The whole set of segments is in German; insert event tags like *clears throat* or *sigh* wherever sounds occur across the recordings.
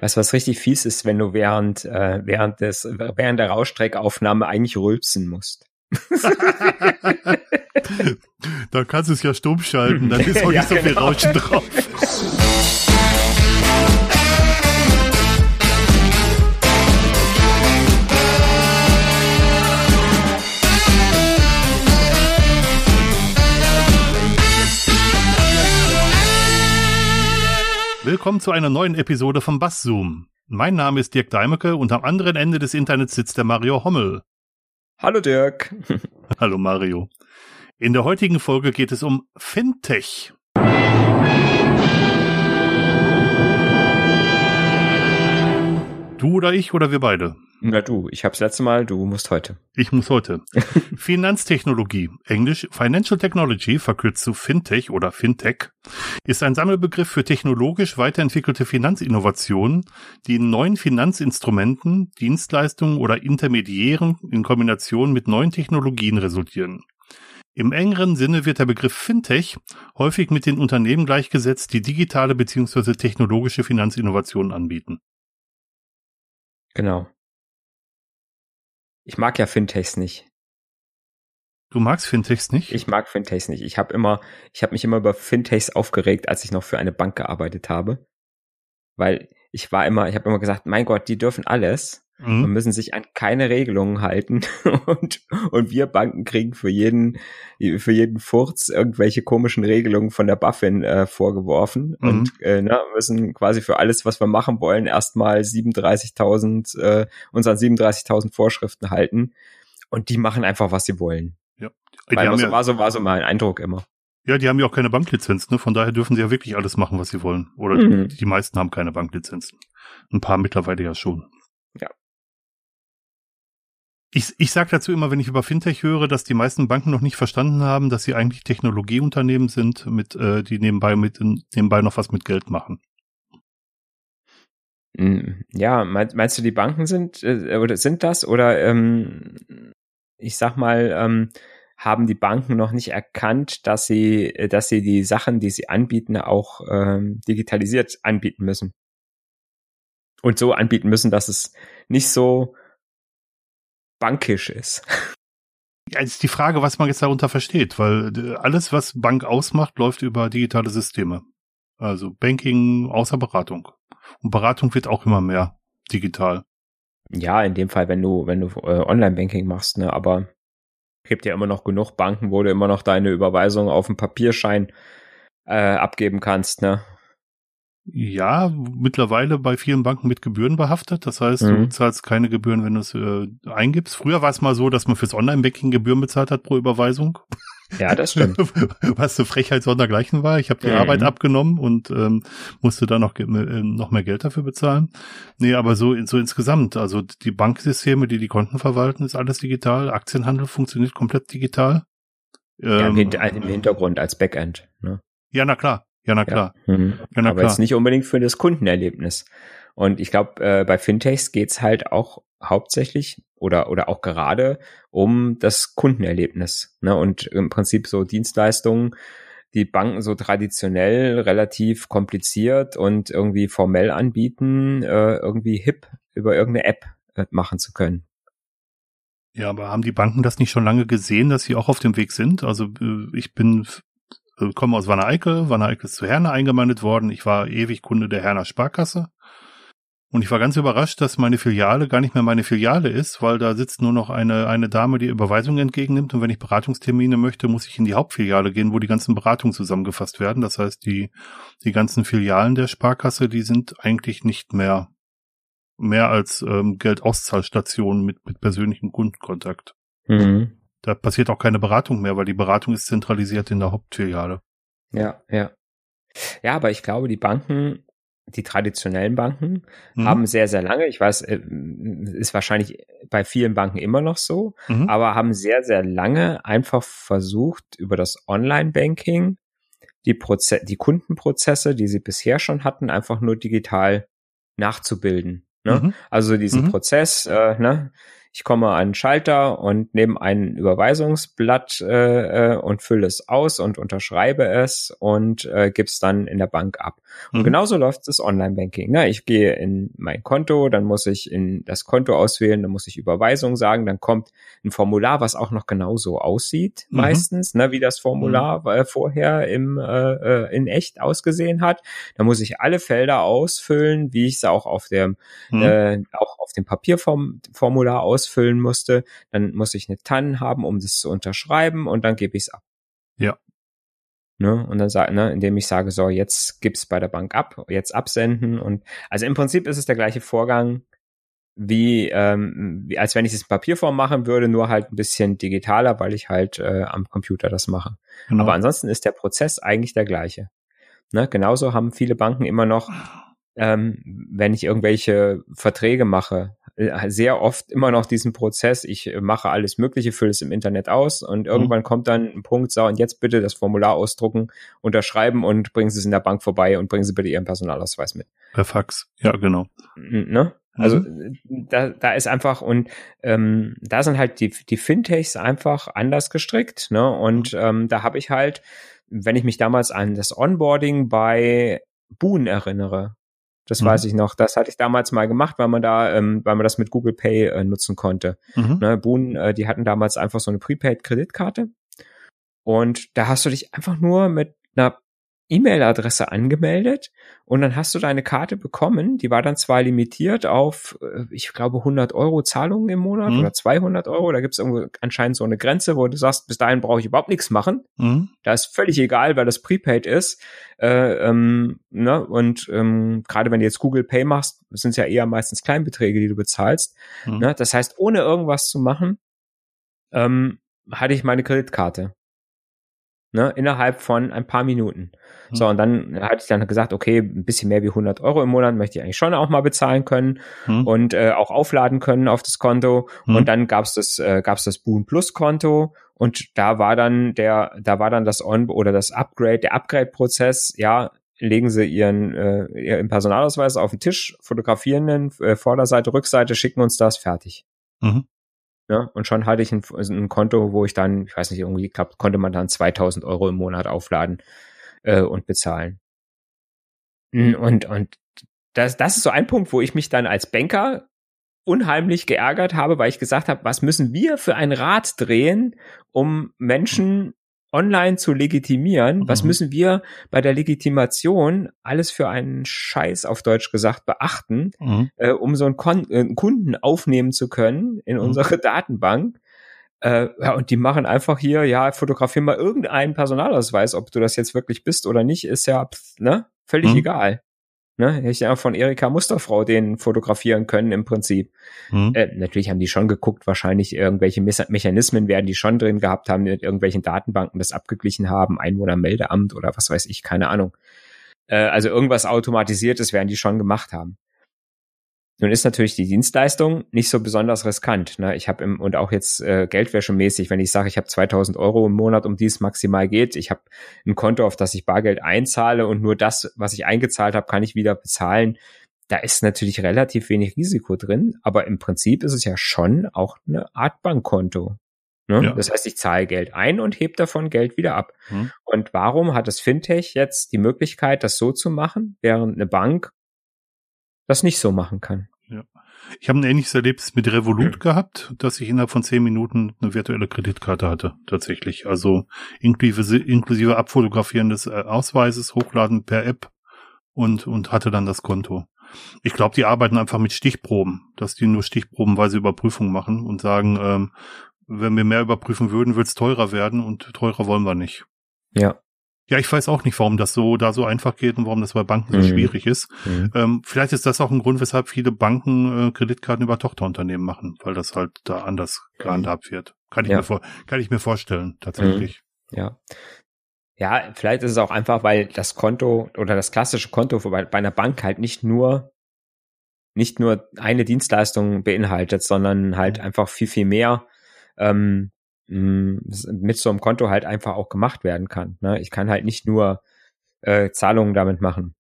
Weißt du, was richtig fies ist, wenn du während, äh, während des, während der Rauschtreckaufnahme eigentlich rülpsen musst? *laughs* da kannst du es ja stumm schalten, dann ist auch ja, nicht so *laughs* viel genau. Rauschen drauf. Willkommen zu einer neuen Episode vom Bass Zoom. Mein Name ist Dirk Deimecke und am anderen Ende des Internets sitzt der Mario Hommel. Hallo Dirk. *laughs* Hallo Mario. In der heutigen Folge geht es um Fintech. Du oder ich oder wir beide? Na du, ich hab's letzte Mal, du musst heute. Ich muss heute. *laughs* Finanztechnologie, Englisch Financial Technology, verkürzt zu Fintech oder Fintech, ist ein Sammelbegriff für technologisch weiterentwickelte Finanzinnovationen, die in neuen Finanzinstrumenten, Dienstleistungen oder Intermediären in Kombination mit neuen Technologien resultieren. Im engeren Sinne wird der Begriff Fintech häufig mit den Unternehmen gleichgesetzt, die digitale bzw. technologische Finanzinnovationen anbieten. Genau. Ich mag ja Fintechs nicht. Du magst Fintechs nicht? Ich mag Fintechs nicht. Ich habe immer, ich habe mich immer über Fintechs aufgeregt, als ich noch für eine Bank gearbeitet habe, weil ich war immer, ich habe immer gesagt, mein Gott, die dürfen alles mhm. und müssen sich an keine Regelungen halten *laughs* und und wir Banken kriegen für jeden für jeden Furz irgendwelche komischen Regelungen von der Buffin äh, vorgeworfen mhm. und äh, na, müssen quasi für alles, was wir machen wollen, erstmal 37.000 äh, uns an 37.000 Vorschriften halten und die machen einfach, was sie wollen. Ja. Weil so, ja, war so war so mein Eindruck immer. Ja, die haben ja auch keine Banklizenz, ne? Von daher dürfen sie ja wirklich alles machen, was sie wollen. Oder mhm. die, die meisten haben keine Banklizenzen. Ein paar mittlerweile ja schon. Ja. Ich, ich sage dazu immer, wenn ich über Fintech höre, dass die meisten Banken noch nicht verstanden haben, dass sie eigentlich Technologieunternehmen sind, mit, äh, die nebenbei mit nebenbei noch was mit Geld machen. Hm, ja, meinst, du, die Banken sind äh, oder sind das oder ähm, ich sag mal, ähm, haben die Banken noch nicht erkannt, dass sie, dass sie die Sachen, die sie anbieten, auch ähm, digitalisiert anbieten müssen und so anbieten müssen, dass es nicht so bankisch ist. Ja, ist die Frage, was man jetzt darunter versteht, weil äh, alles, was Bank ausmacht, läuft über digitale Systeme. Also Banking außer Beratung. Und Beratung wird auch immer mehr digital. Ja, in dem Fall, wenn du, wenn du äh, Online-Banking machst, ne, aber gibt ja immer noch genug Banken, wo du immer noch deine Überweisung auf dem Papierschein äh, abgeben kannst, ne? Ja, mittlerweile bei vielen Banken mit Gebühren behaftet. Das heißt, mhm. du zahlst keine Gebühren, wenn du es äh, eingibst. Früher war es mal so, dass man fürs Online-Banking Gebühren bezahlt hat pro Überweisung. Ja, das stimmt. *laughs* Was eine Frechheit sondergleichen war. Ich habe die mhm. Arbeit abgenommen und ähm, musste da noch, äh, noch mehr Geld dafür bezahlen. Nee, aber so, so insgesamt, also die Banksysteme, die die Konten verwalten, ist alles digital. Aktienhandel funktioniert komplett digital. Ja, im, ähm, im Hintergrund als Backend. Ne? Ja, na klar. Ja, na klar. Ja. Mhm. Ja, na Aber klar. jetzt nicht unbedingt für das Kundenerlebnis. Und ich glaube, äh, bei Fintechs geht's halt auch hauptsächlich oder, oder auch gerade um das Kundenerlebnis. Ne? Und im Prinzip so Dienstleistungen, die Banken so traditionell relativ kompliziert und irgendwie formell anbieten, äh, irgendwie hip über irgendeine App äh, machen zu können. Ja, aber haben die Banken das nicht schon lange gesehen, dass sie auch auf dem Weg sind? Also äh, ich bin äh, komme aus Wanne Eickel. Wanne Eickel ist zu Herner eingemeindet worden. Ich war ewig Kunde der Herner Sparkasse. Und ich war ganz überrascht, dass meine Filiale gar nicht mehr meine Filiale ist, weil da sitzt nur noch eine, eine Dame, die Überweisungen entgegennimmt. Und wenn ich Beratungstermine möchte, muss ich in die Hauptfiliale gehen, wo die ganzen Beratungen zusammengefasst werden. Das heißt, die, die ganzen Filialen der Sparkasse, die sind eigentlich nicht mehr, mehr als ähm, Geldauszahlstationen mit, mit persönlichem Kundenkontakt. Mhm. Da passiert auch keine Beratung mehr, weil die Beratung ist zentralisiert in der Hauptfiliale. Ja, ja. Ja, aber ich glaube, die Banken, die traditionellen Banken, mhm. haben sehr, sehr lange, ich weiß, äh, ist wahrscheinlich bei vielen Banken immer noch so, mhm. aber haben sehr, sehr lange einfach versucht, über das Online-Banking die, Proze die Kundenprozesse, die sie bisher schon hatten, einfach nur digital nachzubilden. Ne? Mhm. Also diesen mhm. Prozess, äh, ne? Ich komme an einen Schalter und nehme ein Überweisungsblatt äh, äh, und fülle es aus und unterschreibe es und äh, gebe es dann in der Bank ab. Und mhm. genauso läuft das Online-Banking. Ne? Ich gehe in mein Konto, dann muss ich in das Konto auswählen, dann muss ich Überweisung sagen, dann kommt ein Formular, was auch noch genauso aussieht, mhm. meistens, ne, wie das Formular mhm. äh, vorher im äh, äh, in echt ausgesehen hat. Da muss ich alle Felder ausfüllen, wie ich es auch auf dem mhm. äh, auch auf dem Papierformular ausfüllen musste. Dann muss ich eine TAN haben, um das zu unterschreiben und dann gebe ich es ab. Ja. Ne? Und dann sage, ne, indem ich sage, so, jetzt gib's bei der Bank ab, jetzt absenden und also im Prinzip ist es der gleiche Vorgang, wie, ähm, wie als wenn ich es in Papierform machen würde, nur halt ein bisschen digitaler, weil ich halt äh, am Computer das mache. Genau. Aber ansonsten ist der Prozess eigentlich der gleiche. Ne? Genauso haben viele Banken immer noch, ähm, wenn ich irgendwelche Verträge mache, sehr oft immer noch diesen Prozess, ich mache alles Mögliche, fülle es im Internet aus und mhm. irgendwann mhm. kommt dann ein Punkt, so und jetzt bitte das Formular ausdrucken, unterschreiben und bringen Sie es in der Bank vorbei und bringen Sie bitte Ihren Personalausweis mit. Per Fax, ja genau. Ne? Also mhm. da, da ist einfach und ähm, da sind halt die, die Fintechs einfach anders gestrickt, ne? Und mhm. ähm, da habe ich halt, wenn ich mich damals an das Onboarding bei Boon erinnere, das mhm. weiß ich noch. Das hatte ich damals mal gemacht, weil man da, ähm, weil man das mit Google Pay äh, nutzen konnte. Mhm. Ne, Boon, äh, die hatten damals einfach so eine Prepaid-Kreditkarte. Und da hast du dich einfach nur mit einer E-Mail-Adresse angemeldet und dann hast du deine Karte bekommen. Die war dann zwar limitiert auf, äh, ich glaube, 100 Euro Zahlungen im Monat mhm. oder 200 Euro. Da gibt es irgendwo anscheinend so eine Grenze, wo du sagst, bis dahin brauche ich überhaupt nichts machen. Mhm. Da ist völlig egal, weil das Prepaid ist. Äh, ähm, ne? Und ähm, gerade wenn du jetzt Google Pay machst, sind es ja eher meistens Kleinbeträge, die du bezahlst. Mhm. Ne? Das heißt, ohne irgendwas zu machen, ähm, hatte ich meine Kreditkarte ne, innerhalb von ein paar Minuten. Mhm. So, und dann hatte ich dann gesagt, okay, ein bisschen mehr wie 100 Euro im Monat möchte ich eigentlich schon auch mal bezahlen können mhm. und äh, auch aufladen können auf das Konto. Mhm. Und dann gab's das, äh, gab's das Boon Plus Konto und da war dann der, da war dann das On oder das Upgrade, der Upgrade-Prozess, ja, legen sie ihren, äh, ihren Personalausweis auf den Tisch, fotografieren den, äh, Vorderseite, Rückseite, schicken uns das, fertig. Mhm. Ja, und schon hatte ich ein, ein, Konto, wo ich dann, ich weiß nicht, irgendwie, ich glaube, konnte man dann 2000 Euro im Monat aufladen äh, und bezahlen. Hm, und, und das, das ist so ein Punkt, wo ich mich dann als Banker unheimlich geärgert habe, weil ich gesagt habe, was müssen wir für ein Rad drehen, um Menschen online zu legitimieren, mhm. was müssen wir bei der Legitimation alles für einen Scheiß auf Deutsch gesagt beachten, mhm. äh, um so einen, Kon äh, Kunden aufnehmen zu können in mhm. unsere *laughs* Datenbank. Äh, ja, und die machen einfach hier, ja, fotografier mal irgendeinen Personalausweis, ob du das jetzt wirklich bist oder nicht, ist ja, pff, ne, völlig mhm. egal. Ne? Hätte ich ja von Erika Musterfrau den fotografieren können im Prinzip. Mhm. Äh, natürlich haben die schon geguckt, wahrscheinlich irgendwelche Me Mechanismen werden die schon drin gehabt haben, mit irgendwelchen Datenbanken das abgeglichen haben, Einwohnermeldeamt oder was weiß ich, keine Ahnung. Äh, also irgendwas Automatisiertes werden die schon gemacht haben. Nun ist natürlich die Dienstleistung nicht so besonders riskant. Ne? Ich habe im und auch jetzt äh, Geldwäschemäßig, wenn ich sage, ich habe 2000 Euro im Monat, um die es maximal geht, ich habe ein Konto, auf das ich Bargeld einzahle und nur das, was ich eingezahlt habe, kann ich wieder bezahlen. Da ist natürlich relativ wenig Risiko drin, aber im Prinzip ist es ja schon auch eine Art Bankkonto. Ne? Ja. Das heißt, ich zahle Geld ein und heb davon Geld wieder ab. Hm. Und warum hat das Fintech jetzt die Möglichkeit, das so zu machen, während eine Bank das nicht so machen kann. Ich habe ein ähnliches Erlebnis mit Revolut mhm. gehabt, dass ich innerhalb von zehn Minuten eine virtuelle Kreditkarte hatte, tatsächlich. Also inklusive, inklusive Abfotografieren des äh, Ausweises, Hochladen per App und, und hatte dann das Konto. Ich glaube, die arbeiten einfach mit Stichproben, dass die nur stichprobenweise Überprüfungen machen und sagen, ähm, wenn wir mehr überprüfen würden, wird es teurer werden und teurer wollen wir nicht. Ja. Ja, ich weiß auch nicht, warum das so da so einfach geht und warum das bei Banken so mhm. schwierig ist. Mhm. Ähm, vielleicht ist das auch ein Grund, weshalb viele Banken äh, Kreditkarten über Tochterunternehmen machen, weil das halt da anders gehandhabt wird. Kann ich ja. mir vor, kann ich mir vorstellen, tatsächlich. Mhm. Ja. Ja, vielleicht ist es auch einfach, weil das Konto oder das klassische Konto bei, bei einer Bank halt nicht nur nicht nur eine Dienstleistung beinhaltet, sondern halt mhm. einfach viel, viel mehr. Ähm, mit so einem Konto halt einfach auch gemacht werden kann. Ne? Ich kann halt nicht nur äh, Zahlungen damit machen.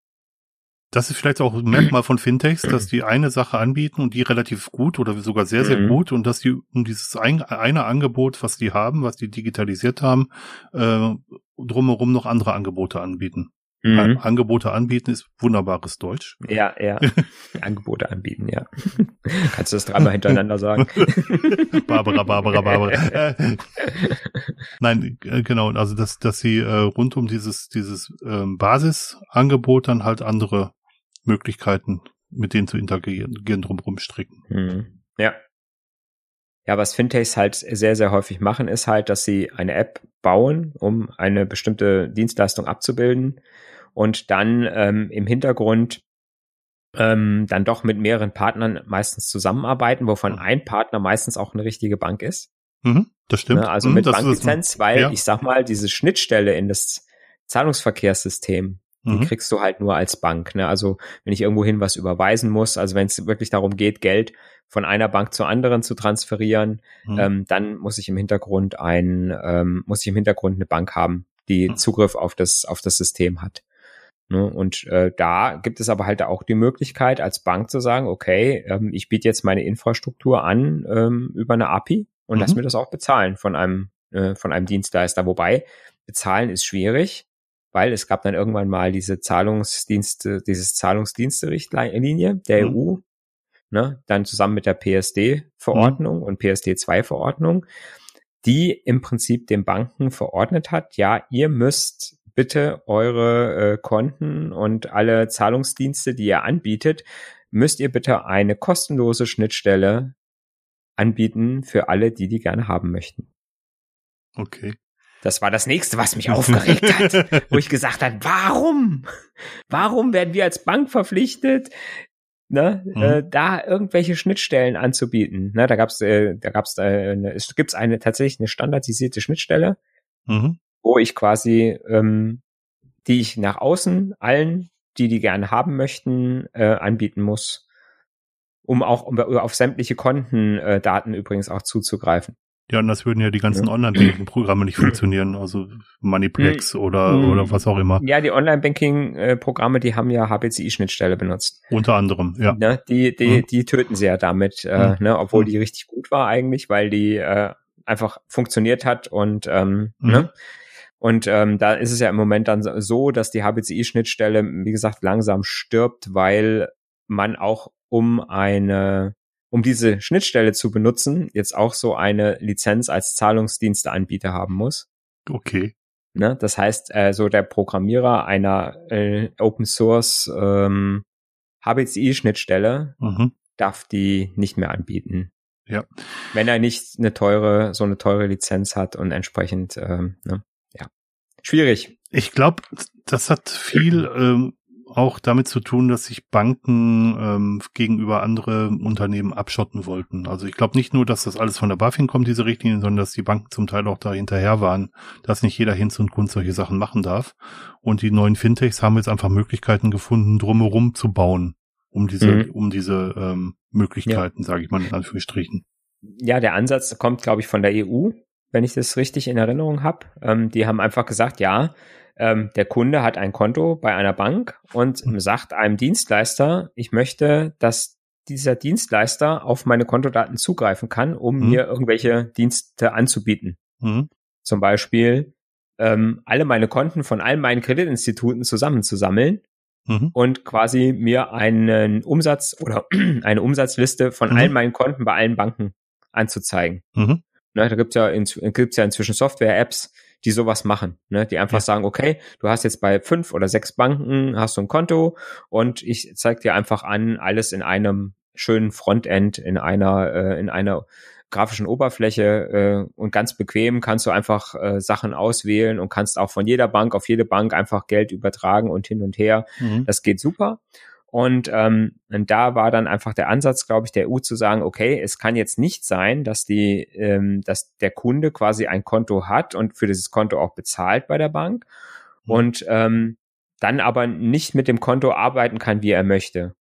das ist vielleicht auch ein Merkmal von Fintechs, dass die eine Sache anbieten und die relativ gut oder sogar sehr, sehr mhm. gut und dass die um dieses ein, eine Angebot, was die haben, was die digitalisiert haben, äh, drumherum noch andere Angebote anbieten. Mhm. Angebote anbieten ist wunderbares Deutsch. Ja, ja. *laughs* Angebote anbieten, ja. *laughs* Kannst du das dreimal hintereinander sagen? *laughs* Barbara, Barbara, Barbara. nein, äh, genau. Also dass, dass sie äh, rund um dieses dieses ähm, Basisangebot dann halt andere Möglichkeiten, mit denen zu interagieren, drumherum stricken. Mhm. Ja. Ja, was Fintechs halt sehr, sehr häufig machen, ist halt, dass sie eine App bauen, um eine bestimmte Dienstleistung abzubilden und dann ähm, im Hintergrund ähm, dann doch mit mehreren Partnern meistens zusammenarbeiten, wovon mhm. ein Partner meistens auch eine richtige Bank ist. Mhm, das stimmt. Ne, also mhm, mit Banklizenz, weil ja. ich sag mal, diese Schnittstelle in das Zahlungsverkehrssystem, die mhm. kriegst du halt nur als Bank. Ne? Also wenn ich irgendwohin was überweisen muss, also wenn es wirklich darum geht, Geld von einer Bank zur anderen zu transferieren, mhm. ähm, dann muss ich im Hintergrund ein, ähm, muss ich im Hintergrund eine Bank haben, die mhm. Zugriff auf das, auf das System hat. Ne? Und äh, da gibt es aber halt auch die Möglichkeit, als Bank zu sagen, okay, ähm, ich biete jetzt meine Infrastruktur an ähm, über eine API und mhm. lass mir das auch bezahlen von einem, äh, von einem Dienstleister. Wobei, bezahlen ist schwierig, weil es gab dann irgendwann mal diese Zahlungsdienste, dieses Zahlungsdienste-Richtlinie der mhm. EU, ne, dann zusammen mit der PSD-Verordnung mhm. und PSD-2-Verordnung, die im Prinzip den Banken verordnet hat, ja, ihr müsst bitte eure äh, Konten und alle Zahlungsdienste, die ihr anbietet, müsst ihr bitte eine kostenlose Schnittstelle anbieten für alle, die die gerne haben möchten. Okay. Das war das nächste, was mich aufgeregt hat, *laughs* wo ich gesagt habe, warum? Warum werden wir als Bank verpflichtet, ne, mhm. äh, da irgendwelche Schnittstellen anzubieten? Ne, da gab's, äh, da gab's, äh, eine, es gibt eine tatsächlich eine standardisierte Schnittstelle, mhm. wo ich quasi, ähm, die ich nach außen allen, die die gerne haben möchten, äh, anbieten muss, um auch um, auf sämtliche Kontendaten äh, übrigens auch zuzugreifen. Ja, und das würden ja die ganzen ja. Online-Banking-Programme nicht funktionieren, also Moneyplex hm. oder, oder was auch immer. Ja, die Online-Banking-Programme, die haben ja HPCI-Schnittstelle benutzt. Unter anderem, ja. Ne? Die, die, hm. die töten sie ja damit, äh, hm. ne? obwohl hm. die richtig gut war eigentlich, weil die äh, einfach funktioniert hat und ähm, hm. ne? Und ähm, da ist es ja im Moment dann so, dass die HPCI-Schnittstelle, wie gesagt, langsam stirbt, weil man auch um eine um diese Schnittstelle zu benutzen, jetzt auch so eine Lizenz als Zahlungsdiensteanbieter haben muss. Okay. Ne? Das heißt, äh, so der Programmierer einer äh, Open Source ähm, HBCI-Schnittstelle mhm. darf die nicht mehr anbieten. Ja. Wenn er nicht eine teure, so eine teure Lizenz hat und entsprechend, ähm, ne? ja. Schwierig. Ich glaube, das hat viel ähm, auch damit zu tun, dass sich Banken ähm, gegenüber andere Unternehmen abschotten wollten. Also ich glaube nicht nur, dass das alles von der BaFin kommt, diese Richtlinien, sondern dass die Banken zum Teil auch da hinterher waren, dass nicht jeder Hinz und Kunst solche Sachen machen darf. Und die neuen Fintechs haben jetzt einfach Möglichkeiten gefunden, drumherum zu bauen, um diese, mhm. um diese ähm, Möglichkeiten, ja. sage ich mal in Anführungsstrichen. Ja, der Ansatz kommt, glaube ich, von der EU, wenn ich das richtig in Erinnerung habe. Ähm, die haben einfach gesagt, ja, ähm, der Kunde hat ein Konto bei einer Bank und mhm. sagt einem Dienstleister, ich möchte, dass dieser Dienstleister auf meine Kontodaten zugreifen kann, um mhm. mir irgendwelche Dienste anzubieten. Mhm. Zum Beispiel ähm, alle meine Konten von allen meinen Kreditinstituten zusammenzusammeln mhm. und quasi mir einen Umsatz oder *clears throat* eine Umsatzliste von allen mhm. meinen Konten bei allen Banken anzuzeigen. Mhm. Ne, da gibt's ja, in, gibt's ja inzwischen Software-Apps, die sowas machen, ne? die einfach ja. sagen, okay, du hast jetzt bei fünf oder sechs Banken, hast du ein Konto und ich zeig dir einfach an, alles in einem schönen Frontend, in einer, äh, in einer grafischen Oberfläche äh, und ganz bequem kannst du einfach äh, Sachen auswählen und kannst auch von jeder Bank auf jede Bank einfach Geld übertragen und hin und her. Mhm. Das geht super. Und, ähm, und da war dann einfach der Ansatz, glaube ich, der EU zu sagen, okay, es kann jetzt nicht sein, dass die, ähm, dass der Kunde quasi ein Konto hat und für dieses Konto auch bezahlt bei der Bank mhm. und ähm, dann aber nicht mit dem Konto arbeiten kann, wie er möchte.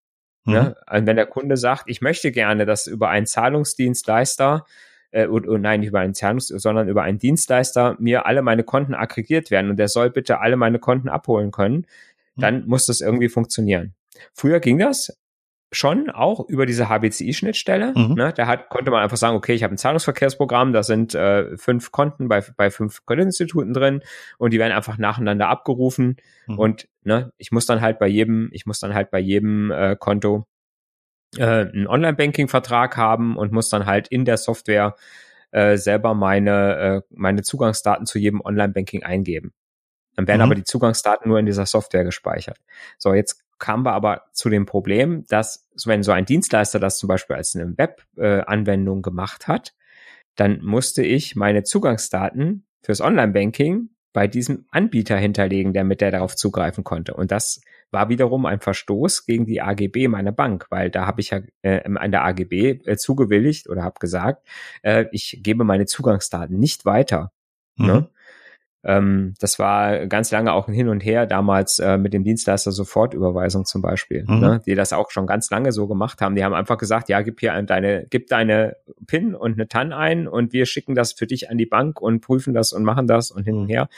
Mhm. Ne? Und wenn der Kunde sagt, ich möchte gerne, dass über einen Zahlungsdienstleister äh, und, und nein, nicht über einen Zahlungs, sondern über einen Dienstleister mir alle meine Konten aggregiert werden und der soll bitte alle meine Konten abholen können, mhm. dann muss das irgendwie funktionieren. Früher ging das schon auch über diese HBCI-Schnittstelle. Mhm. Ne? Da hat, konnte man einfach sagen, okay, ich habe ein Zahlungsverkehrsprogramm, da sind äh, fünf Konten bei, bei fünf Kreditinstituten drin und die werden einfach nacheinander abgerufen. Mhm. Und ne, ich muss dann halt bei jedem, ich muss dann halt bei jedem äh, Konto äh, einen Online-Banking-Vertrag haben und muss dann halt in der Software äh, selber meine, äh, meine Zugangsdaten zu jedem Online-Banking eingeben. Dann werden mhm. aber die Zugangsdaten nur in dieser Software gespeichert. So, jetzt kamen wir aber zu dem Problem, dass wenn so ein Dienstleister das zum Beispiel als eine Web-Anwendung gemacht hat, dann musste ich meine Zugangsdaten fürs Online-Banking bei diesem Anbieter hinterlegen, der mit der darauf zugreifen konnte. Und das war wiederum ein Verstoß gegen die AGB meiner Bank, weil da habe ich ja äh, an der AGB äh, zugewilligt oder habe gesagt, äh, ich gebe meine Zugangsdaten nicht weiter. Ne? Mhm. Ne? Ähm, das war ganz lange auch ein Hin und Her damals äh, mit dem Dienstleister Sofortüberweisung zum Beispiel, mhm. ne, die das auch schon ganz lange so gemacht haben. Die haben einfach gesagt, ja, gib hier deine, gib deine PIN und eine TAN ein und wir schicken das für dich an die Bank und prüfen das und machen das und hin und her.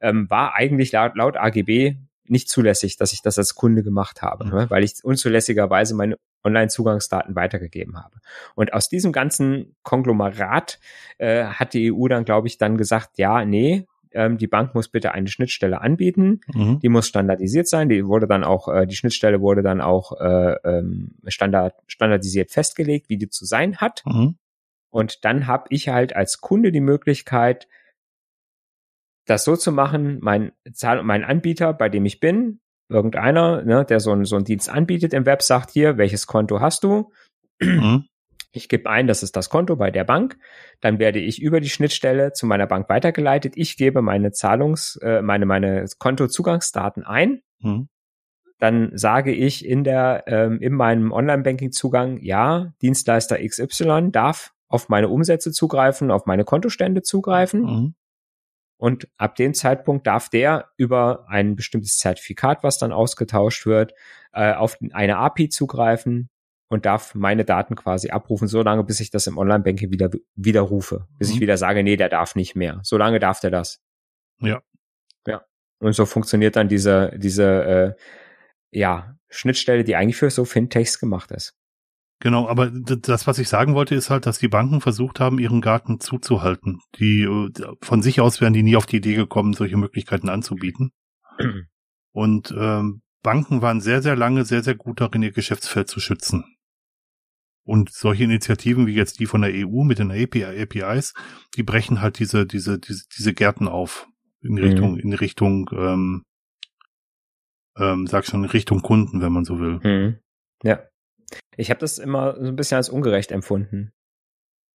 Ähm, war eigentlich laut, laut AGB nicht zulässig, dass ich das als Kunde gemacht habe, mhm. ne, weil ich unzulässigerweise meine Online-Zugangsdaten weitergegeben habe. Und aus diesem ganzen Konglomerat äh, hat die EU dann, glaube ich, dann gesagt, ja, nee, ähm, die Bank muss bitte eine Schnittstelle anbieten, mhm. die muss standardisiert sein, die wurde dann auch, äh, die Schnittstelle wurde dann auch äh, ähm, standard, standardisiert festgelegt, wie die zu sein hat. Mhm. Und dann habe ich halt als Kunde die Möglichkeit, das so zu machen, mein, Zahl mein Anbieter, bei dem ich bin, irgendeiner, ne, der so, ein, so einen Dienst anbietet im Web, sagt hier, welches Konto hast du? Mhm. Ich gebe ein, das ist das Konto bei der Bank. Dann werde ich über die Schnittstelle zu meiner Bank weitergeleitet. Ich gebe meine Zahlungs-, äh, meine, meine Kontozugangsdaten ein. Mhm. Dann sage ich in der, ähm, in meinem Online-Banking-Zugang, ja, Dienstleister XY darf auf meine Umsätze zugreifen, auf meine Kontostände zugreifen. Mhm. Und ab dem Zeitpunkt darf der über ein bestimmtes Zertifikat, was dann ausgetauscht wird, äh, auf eine API zugreifen und darf meine Daten quasi abrufen, so lange, bis ich das im Online-Banking wieder widerrufe, bis mhm. ich wieder sage, nee, der darf nicht mehr. So lange darf der das. Ja. Ja. Und so funktioniert dann diese, diese äh, ja, Schnittstelle, die eigentlich für so Fintechs gemacht ist. Genau, aber das, was ich sagen wollte, ist halt, dass die Banken versucht haben, ihren Garten zuzuhalten. Die äh, von sich aus wären die nie auf die Idee gekommen, solche Möglichkeiten anzubieten. *clears throat* Und ähm, Banken waren sehr, sehr lange sehr, sehr gut darin, ihr Geschäftsfeld zu schützen. Und solche Initiativen wie jetzt die von der EU mit den API, APIs, die brechen halt diese, diese, diese, diese Gärten auf. In Richtung, mhm. in Richtung, ähm, ähm, sag schon, in Richtung Kunden, wenn man so will. Mhm. Ja. Ich habe das immer so ein bisschen als ungerecht empfunden.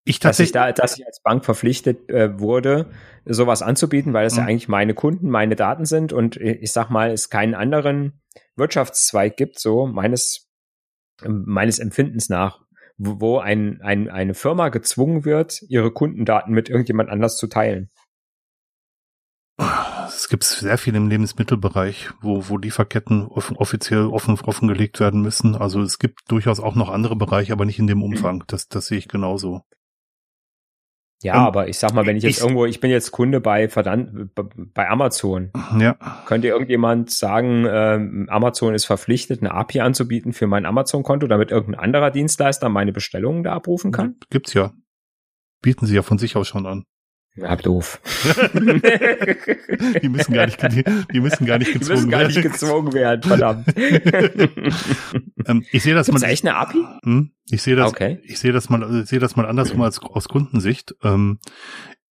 Ich tatsächlich, dass ich da, dass ich als Bank verpflichtet äh, wurde, sowas anzubieten, weil das mhm. ja eigentlich meine Kunden, meine Daten sind und ich sag mal, es keinen anderen Wirtschaftszweig gibt, so meines meines Empfindens nach, wo ein, ein, eine Firma gezwungen wird, ihre Kundendaten mit irgendjemand anders zu teilen. Es gibt sehr viel im Lebensmittelbereich, wo, wo Lieferketten offen, offiziell offen, offengelegt werden müssen. Also es gibt durchaus auch noch andere Bereiche, aber nicht in dem Umfang. Das, das sehe ich genauso. Ja, ähm, aber ich sag mal, wenn ich jetzt ich, irgendwo, ich bin jetzt Kunde bei verdammt bei Amazon. Ja. Könnte irgendjemand sagen, ähm, Amazon ist verpflichtet, eine API anzubieten für mein Amazon-Konto, damit irgendein anderer Dienstleister meine Bestellungen da abrufen kann? Gibt's ja. Bieten sie ja von sich aus schon an. Ja, doof. *laughs* die müssen gar nicht, die, die müssen gar nicht gezwungen werden. Die müssen gar nicht gezwungen werden, verdammt. *laughs* ähm, ich sehe das Gibt's mal. echt eine API? Hm, ich sehe das, okay. ich sehe das mal, ich sehe das mal andersrum als aus Kundensicht. Ähm,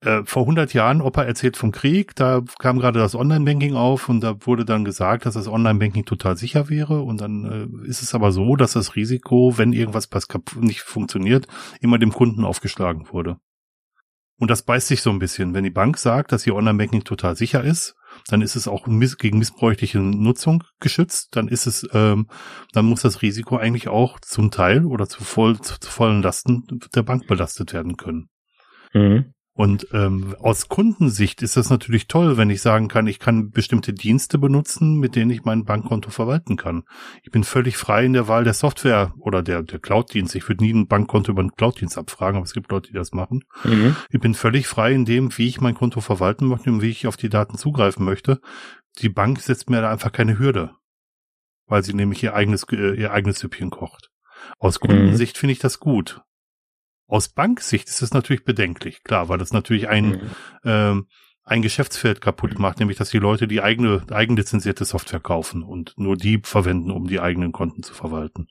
äh, vor 100 Jahren, Opa erzählt vom Krieg, da kam gerade das Online-Banking auf und da wurde dann gesagt, dass das Online-Banking total sicher wäre und dann äh, ist es aber so, dass das Risiko, wenn irgendwas nicht funktioniert, immer dem Kunden aufgeschlagen wurde. Und das beißt sich so ein bisschen. Wenn die Bank sagt, dass ihr Online-Banking total sicher ist, dann ist es auch gegen missbräuchliche Nutzung geschützt. Dann ist es, ähm, dann muss das Risiko eigentlich auch zum Teil oder zu, voll, zu, zu vollen Lasten der Bank belastet werden können. Mhm. Und ähm, aus Kundensicht ist das natürlich toll, wenn ich sagen kann, ich kann bestimmte Dienste benutzen, mit denen ich mein Bankkonto verwalten kann. Ich bin völlig frei in der Wahl der Software oder der, der Cloud-Dienst. Ich würde nie ein Bankkonto über einen Cloud-Dienst abfragen, aber es gibt Leute, die das machen. Mhm. Ich bin völlig frei in dem, wie ich mein Konto verwalten möchte und wie ich auf die Daten zugreifen möchte. Die Bank setzt mir da einfach keine Hürde. weil sie nämlich ihr eigenes, ihr eigenes Süppchen kocht. Aus Kundensicht mhm. finde ich das gut. Aus Banksicht ist es natürlich bedenklich, klar, weil das natürlich ein, mhm. ähm, ein Geschäftsfeld kaputt macht, nämlich dass die Leute die eigene, eigenlizenzierte Software kaufen und nur die verwenden, um die eigenen Konten zu verwalten.